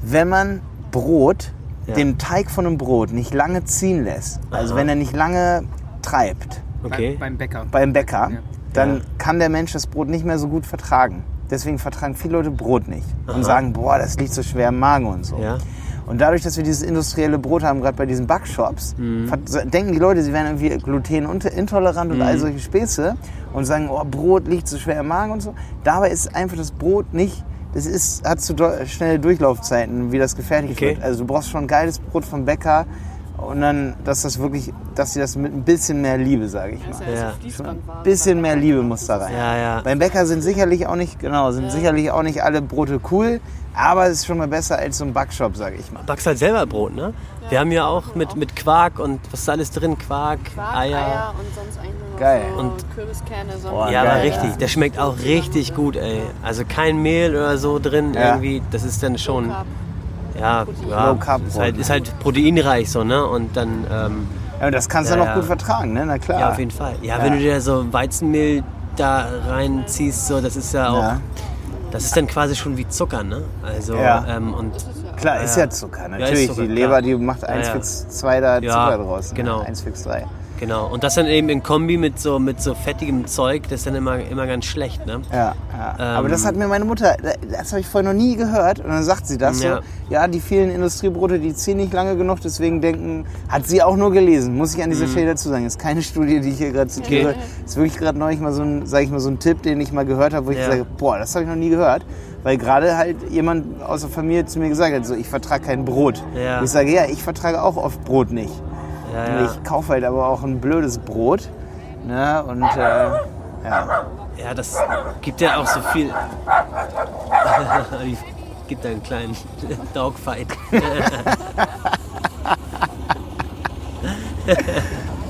Wenn man Brot, Ja. den Teig von einem Brot nicht lange ziehen lässt, also Aha. wenn er nicht lange treibt okay. Beim, beim Bäcker. beim Bäcker, Ja. Dann Ja. kann der Mensch das Brot nicht mehr so gut vertragen. Deswegen vertragen viele Leute Brot nicht und Aha. sagen, boah, das liegt so schwer im Magen und so. Ja. Und dadurch, dass wir dieses industrielle Brot haben, gerade bei diesen Backshops, Mhm. denken die Leute, sie wären irgendwie glutenintolerant und Mhm. all solche Späße und sagen, oh, Brot liegt so schwer im Magen und so. Dabei ist einfach das Brot nicht, das ist, hat zu schnelle Durchlaufzeiten, wie das gefertigt Okay. wird. Also du brauchst schon geiles Brot vom Bäcker und dann, dass das wirklich, dass sie das mit ein bisschen mehr Liebe, sage ich mal. ja, Ja. Fließbandware. Ein bisschen mehr Liebe muss da rein. Ja, ja. Beim Bäcker sind sicherlich auch nicht, genau, sind sicherlich auch nicht alle Brote cool, aber es ist schon mal besser als so ein Backshop, sage ich mal. Backst halt selber Brot, ne? Wir haben ja auch mit, mit Quark und was ist da alles drin? Quark, Quark, Eier. Eier und sonst eigentlich nur Geil. so Und- Kürbiskerne. So Boah, Ja, geil, aber ja. richtig. Der schmeckt auch richtig gut, ey. Also kein Mehl oder so drin Ja. irgendwie. Das ist dann schon, Carb. Ja, ja Low Carb ist, halt, ist halt proteinreich so, ne? Und dann, ähm, Ja, und das kannst du Ja, noch gut vertragen, ne? Na klar. ja, auf jeden Fall. Ja, Ja. wenn du dir so Weizenmehl da reinziehst, so, das ist ja auch, Ja. das ist dann quasi schon wie Zucker, ne? Also, Ja. ähm, und Klar, ist Ja. Zucker, natürlich. Zucker, die Leber, klar. die macht 1 Ja, ja. fix 2 da Zucker draus. ne? genau. 1 fix 3. genau. Und das dann eben in Kombi mit so, mit so fettigem Zeug, das ist dann immer, immer ganz schlecht, ne? Ja, ja. Ähm. aber das hat mir meine Mutter, das habe ich vorher noch nie gehört. Und dann sagt sie das Ja. so, ja, die vielen Industriebrote, die ziehen nicht lange genug, deswegen denken, hat sie auch nur gelesen, muss ich an Mhm. dieser Stelle dazu sagen. Ist keine Studie, die ich hier gerade zitiere. Okay. Ist wirklich gerade neulich mal so ein, sag ich mal, so ein Tipp, den ich mal gehört habe, wo ich Ja. sage, boah, das habe ich noch nie gehört. Weil gerade halt jemand aus der Familie zu mir gesagt hat, so, ich vertrage kein Brot. Ja. Und ich sage, ja, ich vertrage auch oft Brot nicht. Ja, ja. ich kaufe halt aber auch ein blödes Brot. Ne? Und äh, ja. Ja, das gibt ja auch so viel. Ich gibt da einen kleinen Dogfight.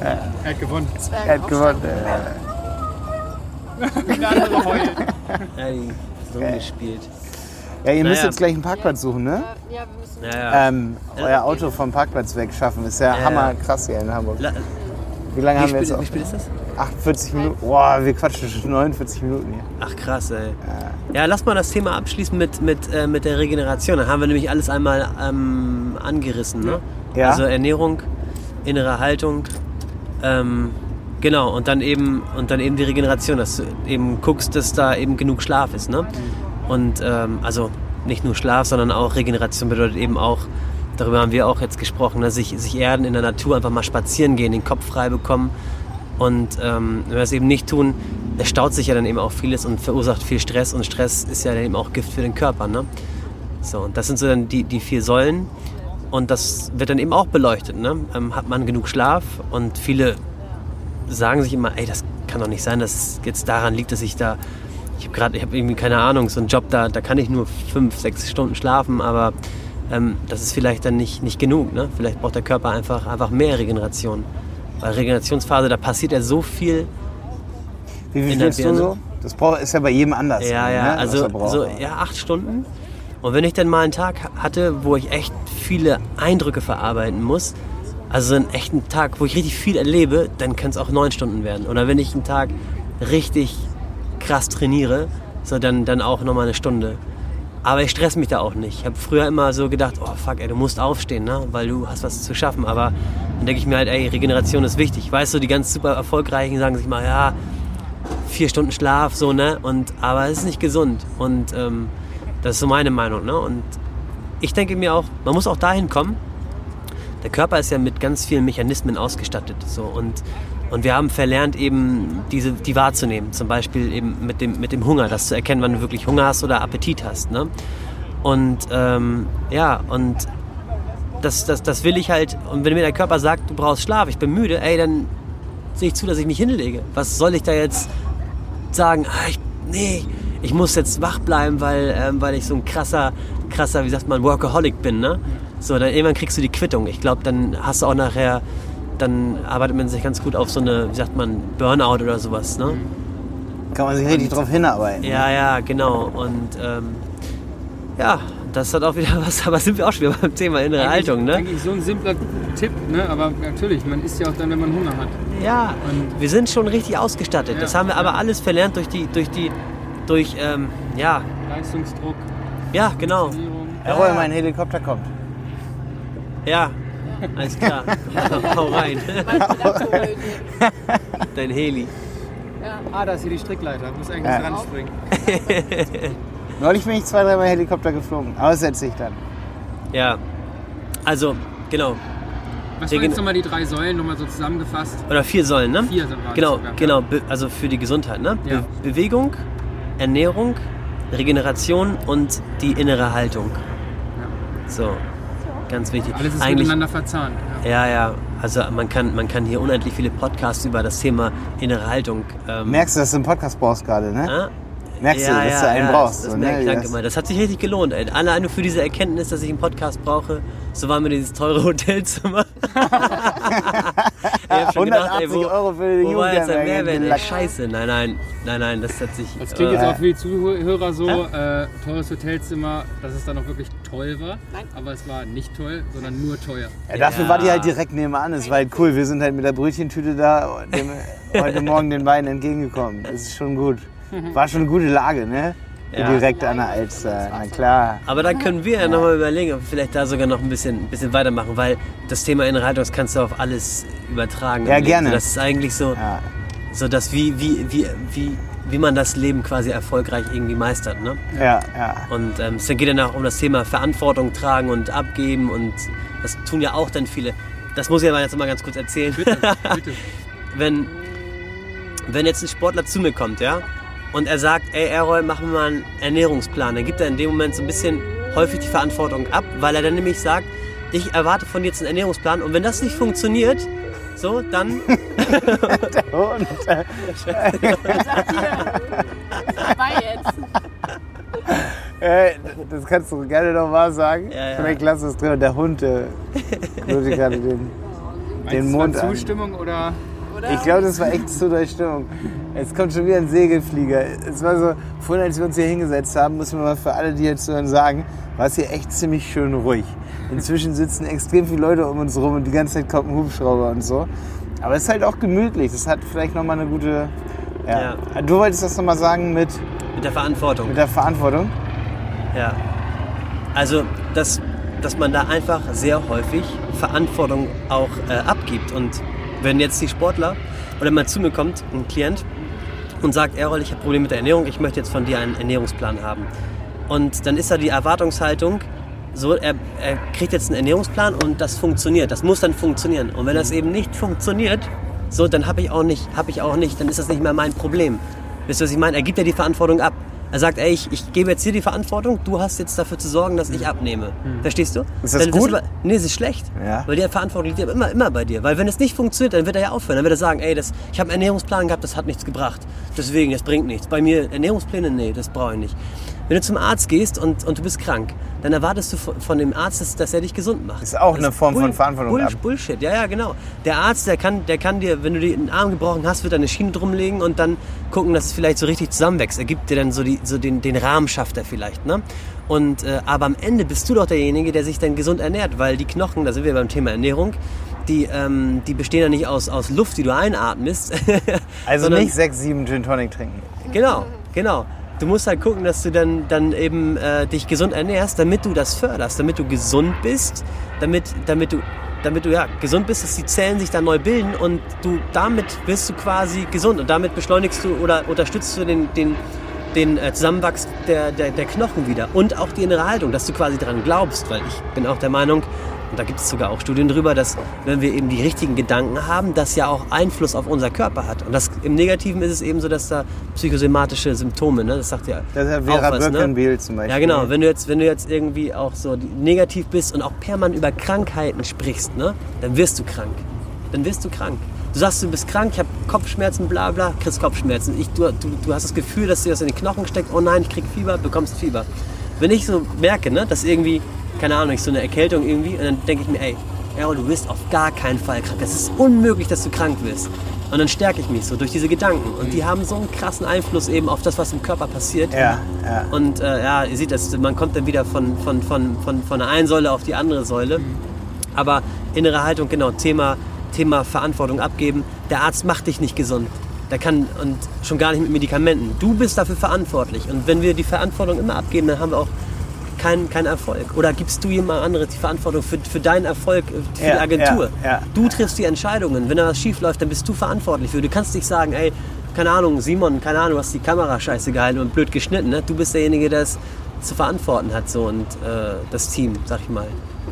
Er hat gewonnen. Er hat gewonnen. äh. Der andere heult. Ja, die so gespielt. Ja, ihr müsst Naja. jetzt gleich einen Parkplatz suchen, ne? Ja, wir müssen. Ja, ja. Ähm, euer Auto vom Parkplatz wegschaffen. Ist ja, Ja. hammer krass hier in Hamburg. La- Wie lange Wie haben wir jetzt spät, wie spät ist das? 48 Minuten. Boah, wir quatschen schon 49 Minuten hier. Ach krass, ey. Ja, lass mal das Thema abschließen mit, mit, äh, mit der Regeneration. Dann haben wir nämlich alles einmal ähm, angerissen. Ne? Ja. Also Ernährung, innere Haltung, ähm, genau, und dann eben und dann eben die Regeneration, dass du eben guckst, dass da eben genug Schlaf ist. Ne? Und ähm, also nicht nur Schlaf, sondern auch Regeneration bedeutet eben auch, darüber haben wir auch jetzt gesprochen, ne? sich, sich erden in der Natur, einfach mal spazieren gehen, den Kopf frei bekommen. Und ähm, wenn wir das eben nicht tun, es staut sich ja dann eben auch vieles und verursacht viel Stress und Stress ist ja dann eben auch Gift für den Körper. Ne? So, und das sind so dann die, die vier Säulen und das wird dann eben auch beleuchtet. Ne? Ähm, hat man genug Schlaf und viele sagen sich immer, ey, das kann doch nicht sein, dass es jetzt daran liegt, dass ich da, ich habe gerade, ich habe irgendwie keine Ahnung, so einen Job, da, da kann ich nur fünf, sechs Stunden schlafen, aber ähm, das ist vielleicht dann nicht, nicht genug. Ne? Vielleicht braucht der Körper einfach, einfach mehr Regeneration. Weil Regenerationsphase, da passiert ja so viel. Wie viel schläfst du so? Das ist ja bei jedem anders. Ja, ne, ja, was also so, ja, acht Stunden. Und wenn ich dann mal einen Tag hatte, wo ich echt viele Eindrücke verarbeiten muss, also so einen echten Tag, wo ich richtig viel erlebe, dann kann es auch neun Stunden werden. Oder wenn ich einen Tag richtig krass trainiere, so dann, dann auch nochmal eine Stunde. Aber ich stress mich da auch nicht. Ich habe früher immer so gedacht, oh fuck, ey, du musst aufstehen, ne? weil du hast was zu schaffen. Aber dann denke ich mir halt, ey, Regeneration ist wichtig. Weißt du, die ganz super erfolgreichen sagen sich mal, ja, vier Stunden Schlaf, so, ne? Und, aber es ist nicht gesund. Und ähm, das ist so meine Meinung, ne? Und ich denke mir auch, man muss auch dahin kommen. Der Körper ist ja mit ganz vielen Mechanismen ausgestattet. So, und, und wir haben verlernt, eben diese, die wahrzunehmen. Zum Beispiel eben mit dem, mit dem Hunger, das zu erkennen, wann du wirklich Hunger hast oder Appetit hast. Ne? Und ähm, ja, und das, das, das will ich halt. Und wenn mir der Körper sagt, du brauchst Schlaf, ich bin müde, ey, dann sehe ich zu, dass ich mich hinlege. Was soll ich da jetzt sagen? Ah, ich, nee, ich muss jetzt wach bleiben, weil, ähm, weil ich so ein krasser, krasser, wie sagt man, Workaholic bin. Ne? So, dann irgendwann kriegst du die Quittung. Ich glaube, dann hast du auch nachher, dann arbeitet man sich ganz gut auf so eine, wie sagt man, Burnout oder sowas. Ne? Kann man sich richtig drauf hinarbeiten. Ja, ja, genau. Und ähm, ja, das hat auch wieder was, aber sind wir auch schon wieder beim Thema innere Haltung, ne? Eigentlich so ein simpler Tipp, ne? aber natürlich, man isst ja auch dann, wenn man Hunger hat. Ja, Und- wir sind schon richtig ausgestattet. Ja, Das haben wir aber ja. alles verlernt durch die, durch die, durch, ähm, ja, Leistungsdruck, ja, genau. Jawohl, mein Helikopter kommt. Ja, alles klar. Hau rein. Dein Heli. Ah, da ist hier die Strickleiter. Muss eigentlich Ja. dran springen. Neulich bin ich zwei, dreimal Helikopter geflogen. Aber das erzähl ich dann. Ja, also, genau. Was waren jetzt nochmal die drei Säulen, nochmal so zusammengefasst? Oder vier Säulen, ne? Vier sind Genau, sogar, ja. genau. Be also für die Gesundheit, ne? Ja. Be Bewegung, Ernährung, Regeneration und die innere Haltung. So, ganz wichtig. Alles ist Eigentlich, miteinander verzahnt. Ja. ja, ja. Also man kann, man kann hier unendlich viele Podcasts über das Thema innere Haltung. Ähm, Merkst du, dass du einen Podcast brauchst gerade, ne? ah? Merkst du, dass du einen brauchst? Das, das so, merke ich, ne? danke mal. Das hat sich richtig gelohnt. Ey. Alleine nur für diese Erkenntnis, dass ich einen Podcast brauche, so war mir dieses teure Hotelzimmer. ich hab schon gedacht, 180 ey, wo, Euro für die Jugendherberge scheiße, nein, nein, nein, nein, das hat sich... Das klingt äh, jetzt auch für die Zuhörer so, äh, teures Hotelzimmer, dass es dann auch wirklich toll war. Aber es war nicht toll, sondern nur teuer. Ja, dafür Ja. war die halt direkt nebenan. Es war halt cool. Wir sind halt mit der Brötchentüte da und dem, heute Morgen den beiden entgegengekommen. Das ist schon gut. War schon eine gute Lage, ne? Ja. Direkt an der Alster. Na klar. Aber dann können wir ja nochmal überlegen, ob wir vielleicht da sogar noch ein bisschen, ein bisschen weitermachen, weil das Thema innere Haltung, das kannst du auf alles übertragen. Ja, Leben. gerne. Das ist eigentlich so, Ja. so dass wie, wie, wie, wie, wie man das Leben quasi erfolgreich irgendwie meistert. Ne? Ja, ja. Und ähm, es geht dann auch um das Thema Verantwortung tragen und abgeben und das tun ja auch dann viele. Das muss ich aber jetzt mal ganz kurz erzählen. Bitte, bitte. wenn, wenn jetzt ein Sportler zu mir kommt, ja, und er sagt, ey Errol, mach mir mal einen Ernährungsplan, dann gibt er in dem Moment so ein bisschen häufig die Verantwortung ab, weil er dann nämlich sagt, ich erwarte von dir jetzt einen Ernährungsplan und wenn das nicht funktioniert, so, dann, Und, äh, Vorbei jetzt. das kannst du gerne nochmal sagen. Ja, ja. Vielleicht lass es drin. Der Hund äh, würde gerade den, den Mund an. Zustimmung oder? Ich glaube, das war echt zu der Stimmung. Jetzt kommt schon wieder ein Segelflieger. Es war so, vorhin, als wir uns hier hingesetzt haben, muss man mal für alle, die jetzt hören, sagen, war es hier echt ziemlich schön ruhig. Inzwischen sitzen extrem viele Leute um uns rum und die ganze Zeit kommt ein Hubschrauber und so. Aber es ist halt auch gemütlich. Das hat vielleicht nochmal eine gute. Ja. Du wolltest das nochmal sagen mit, mit der Verantwortung. mit der Verantwortung? Ja. Also, dass, dass man da einfach sehr häufig Verantwortung auch äh, abgibt. Und wenn jetzt die Sportler oder mal zu mir kommt, ein Klient, und sagt, Errol, ich habe Probleme mit der Ernährung, ich möchte jetzt von dir einen Ernährungsplan haben. Und dann ist da die Erwartungshaltung, so, er, er kriegt jetzt einen Ernährungsplan und das funktioniert, das muss dann funktionieren. Und wenn das eben nicht funktioniert, so, dann habe ich auch nicht, habe ich auch nicht, dann ist das nicht mehr mein Problem. Wisst ihr, was ich meine? Er gibt ja die Verantwortung ab. Er sagt, ey, ich, ich gebe jetzt dir die Verantwortung, du hast jetzt dafür zu sorgen, dass ich abnehme. Verstehst du? Ist das Dann- gut? aber- nee, es ist schlecht. Ja. Weil die Verantwortung liegt ja immer, immer bei dir. Weil wenn es nicht funktioniert, dann wird er ja aufhören. Dann wird er sagen, ey, das, ich habe einen Ernährungsplan gehabt, das hat nichts gebracht. Deswegen, das bringt nichts. Bei mir Ernährungspläne, nee, das brauche ich nicht. Wenn du zum Arzt gehst und, und du bist krank, dann erwartest du von von dem Arzt, dass, dass er dich gesund macht. Ist auch Das eine Form von Verantwortung Bull. Bullshit, ja, ja, genau. Der Arzt, der kann, der kann dir, wenn du dir einen Arm gebrochen hast, wird er eine Schiene drumlegen und dann gucken, dass es vielleicht so richtig zusammenwächst. Er gibt dir dann so, die, so den, den Rahmen, schafft er vielleicht. Ne? Und, äh, aber am Ende bist du doch derjenige, der sich dann gesund ernährt, weil die Knochen, da sind wir beim Thema Ernährung, die, ähm, die bestehen ja nicht aus, aus Luft, die du einatmest. Also nicht sechs, sieben Gin Tonic trinken. Genau, genau. Du musst halt gucken, dass du dann, dann eben äh, dich gesund ernährst, damit du das förderst, damit du gesund bist, damit, damit du damit du ja gesund bist, dass die Zellen sich dann neu bilden und du damit wirst du quasi gesund und damit beschleunigst du oder unterstützt du den, den, den äh, Zusammenwachs der, der, der Knochen wieder und auch die innere Haltung, dass du quasi daran glaubst, weil ich bin auch der Meinung, und da gibt es sogar auch Studien drüber, dass wenn wir eben die richtigen Gedanken haben, das ja auch Einfluss auf unser Körper hat. Und das, im Negativen ist es eben so, dass da psychosomatische Symptome, ne? das sagt ja Das ist ja Vera ne? Birkenbiel zum Beispiel. Ja, genau. Wenn du jetzt, wenn du jetzt irgendwie auch so negativ bist und auch permanent über Krankheiten sprichst, ne, dann wirst du krank. Dann wirst du krank. Du sagst, du bist krank, ich habe Kopfschmerzen, bla bla, kriegst Kopfschmerzen. Ich, du, du, du hast das Gefühl, dass dir das in den Knochen steckt. Oh nein, ich krieg Fieber, bekommst Fieber. Wenn ich so merke, ne, dass irgendwie, keine Ahnung, ich so eine Erkältung irgendwie, und dann denke ich mir, ey, Errol, du wirst auf gar keinen Fall krank. Es ist unmöglich, dass du krank wirst. Und dann stärke ich mich so durch diese Gedanken. Und die haben so einen krassen Einfluss eben auf das, was im Körper passiert. Ja, ja. Und äh, ja, ihr seht das, man kommt dann wieder von, von, von, von, von der einen Säule auf die andere Säule. Aber innere Haltung, genau, Thema, Thema Verantwortung abgeben. Der Arzt macht dich nicht gesund. Der kann und schon gar nicht mit Medikamenten. Du bist dafür verantwortlich. Und wenn wir die Verantwortung immer abgeben, dann haben wir auch keinen keinen Erfolg. Oder gibst du jemand anderes die Verantwortung für, für deinen Erfolg, äh, für Ja, die Agentur? ja, ja. Du triffst die Entscheidungen. Wenn da was schief läuft, dann bist du verantwortlich für. Du kannst nicht sagen, ey, keine Ahnung, Simon, keine Ahnung, du hast die Kamera scheiße gehalten und blöd geschnitten. Ne? Du bist derjenige, der es zu verantworten hat so und äh, das Team, sag ich mal.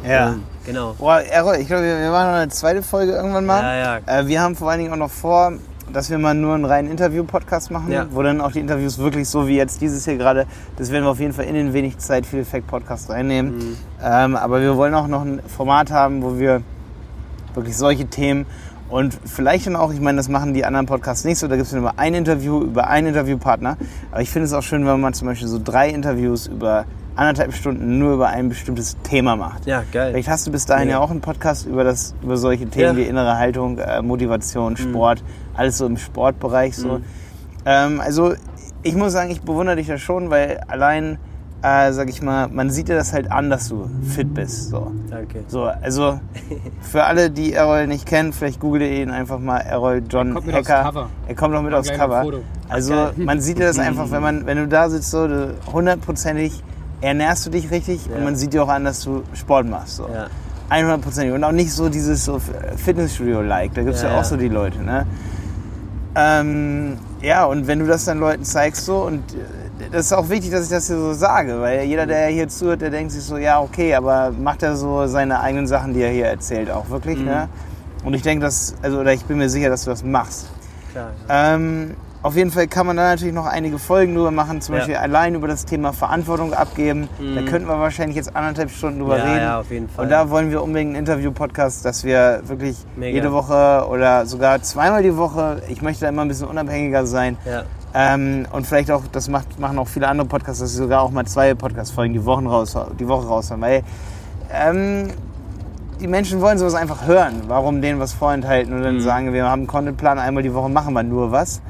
Ja. Ähm, genau. Boah, Errol, ich glaube, wir machen noch eine zweite Folge irgendwann mal. Ja, Äh, wir haben vor allen Dingen auch noch vor, dass wir mal nur einen reinen Interview-Podcast machen, Ja. wo dann auch die Interviews wirklich so wie jetzt dieses hier gerade, das werden wir auf jeden Fall in den wenig Zeit viel Effekt-Podcast reinnehmen. Mhm. Ähm, aber wir wollen auch noch ein Format haben, wo wir wirklich solche Themen und vielleicht dann auch, ich meine, das machen die anderen Podcasts nicht so, da gibt es immer ein Interview über einen Interviewpartner. Aber ich finde es auch schön, wenn man zum Beispiel so drei Interviews über anderthalb Stunden nur über ein bestimmtes Thema macht. Ja, geil. Vielleicht hast du bis dahin Ja. ja auch einen Podcast über, das, über solche Themen Ja. Mhm. wie innere Haltung, äh, Motivation, Sport, alles so im Sportbereich so. Ähm, also ich muss sagen, ich bewundere dich da schon, weil allein, äh, sag ich mal, man sieht dir das halt an, dass du fit bist. So. Danke. So, also für alle, die Errol nicht kennen, vielleicht googelt ihr ihn einfach mal Errol John kommt mit aufs Hacker. Cover. Er kommt noch mit aufs Cover. Also man sieht dir das einfach, wenn man, wenn du da sitzt, so hundertprozentig ernährst du dich richtig und Ja. man sieht dir auch an, dass du Sport machst. So. Ja. 100%. Und auch nicht so dieses so Fitnessstudio-like. Da gibt es ja, Ja, auch so die Leute. Ne? Ähm, ja, und wenn du das dann Leuten zeigst so und äh, das ist auch wichtig, dass ich das hier so sage, weil jeder, der hier zuhört, der denkt sich so, ja, okay, aber macht er so seine eigenen Sachen, die er hier erzählt, auch wirklich, Mhm. ne? Und ich denke, dass, also, oder ich bin mir sicher, dass du das machst. Klar. Ähm, auf jeden Fall kann man da natürlich noch einige Folgen drüber machen, zum Ja. Beispiel allein über das Thema Verantwortung abgeben. Da könnten wir wahrscheinlich jetzt anderthalb Stunden drüber Ja, reden. ja, auf jeden Fall. Und da wollen wir unbedingt einen Interview-Podcast, dass wir wirklich Mega. jede Woche oder sogar zweimal die Woche, ich möchte da immer ein bisschen unabhängiger sein. Ja. Ähm, und vielleicht auch, das macht, machen auch viele andere Podcasts, dass sie sogar auch mal zwei Podcast-Folgen die, Wochen raus, die Woche raushauen. Weil ähm, die Menschen wollen sowas einfach hören. Warum denen was vorenthalten und dann Mhm. sagen, wir haben einen Contentplan, einmal die Woche machen wir nur was.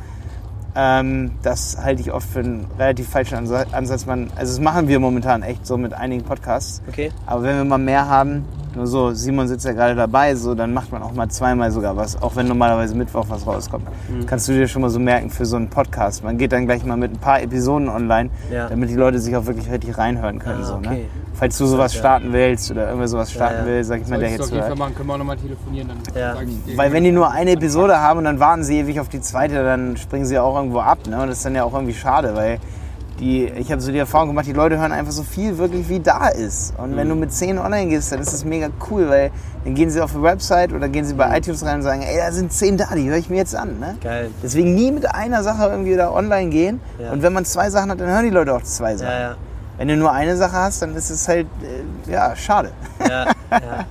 Ähm, das halte ich oft für einen relativ falschen Ansa- Ansatz. Man, also das machen wir momentan echt so mit einigen Podcasts. Okay. Aber wenn wir mal mehr haben, nur so, Simon sitzt ja gerade dabei, so, dann macht man auch mal zweimal sogar was, auch wenn normalerweise Mittwoch was rauskommt. Mhm. Kannst du dir schon mal so merken für so einen Podcast. Man geht dann gleich mal mit ein paar Episoden online, Ja. damit die Leute sich auch wirklich richtig reinhören können. Ah, so, ne? okay. Falls du sowas Ja. starten willst oder irgendwer sowas starten ja. will, sag ich mal, der jetzt auf jeden Fall hört. machen, können wir auch nochmal telefonieren, dann ich. Weil wenn die nur eine Episode haben und dann warten sie ewig auf die zweite, dann springen sie auch irgendwo ab. Ne? Und das ist dann ja auch irgendwie schade, weil die, ich habe so die Erfahrung gemacht, die Leute hören einfach so viel wirklich, wie da ist. Und wenn du mit 10 online gehst, dann ist das mega cool, weil dann gehen sie auf die Website oder gehen sie bei iTunes rein und sagen, ey, da sind 10 da, die höre ich mir jetzt an. Ne? Geil. Deswegen nie mit einer Sache irgendwie da online gehen. Ja. Und wenn man zwei Sachen hat, dann hören die Leute auch zwei Sachen. Ja, ja. Wenn du nur eine Sache hast, dann ist es halt, äh, ja, schade. Ja, ja.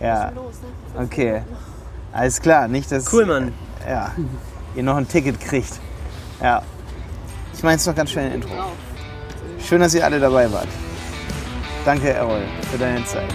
ja, okay. Alles klar, nicht dass Cool, Mann. ja, ihr noch ein Ticket kriegt. Ja. Ich meine es noch ganz schnell ein Intro. Schön, dass ihr alle dabei wart. Danke, Errol, für deine Zeit.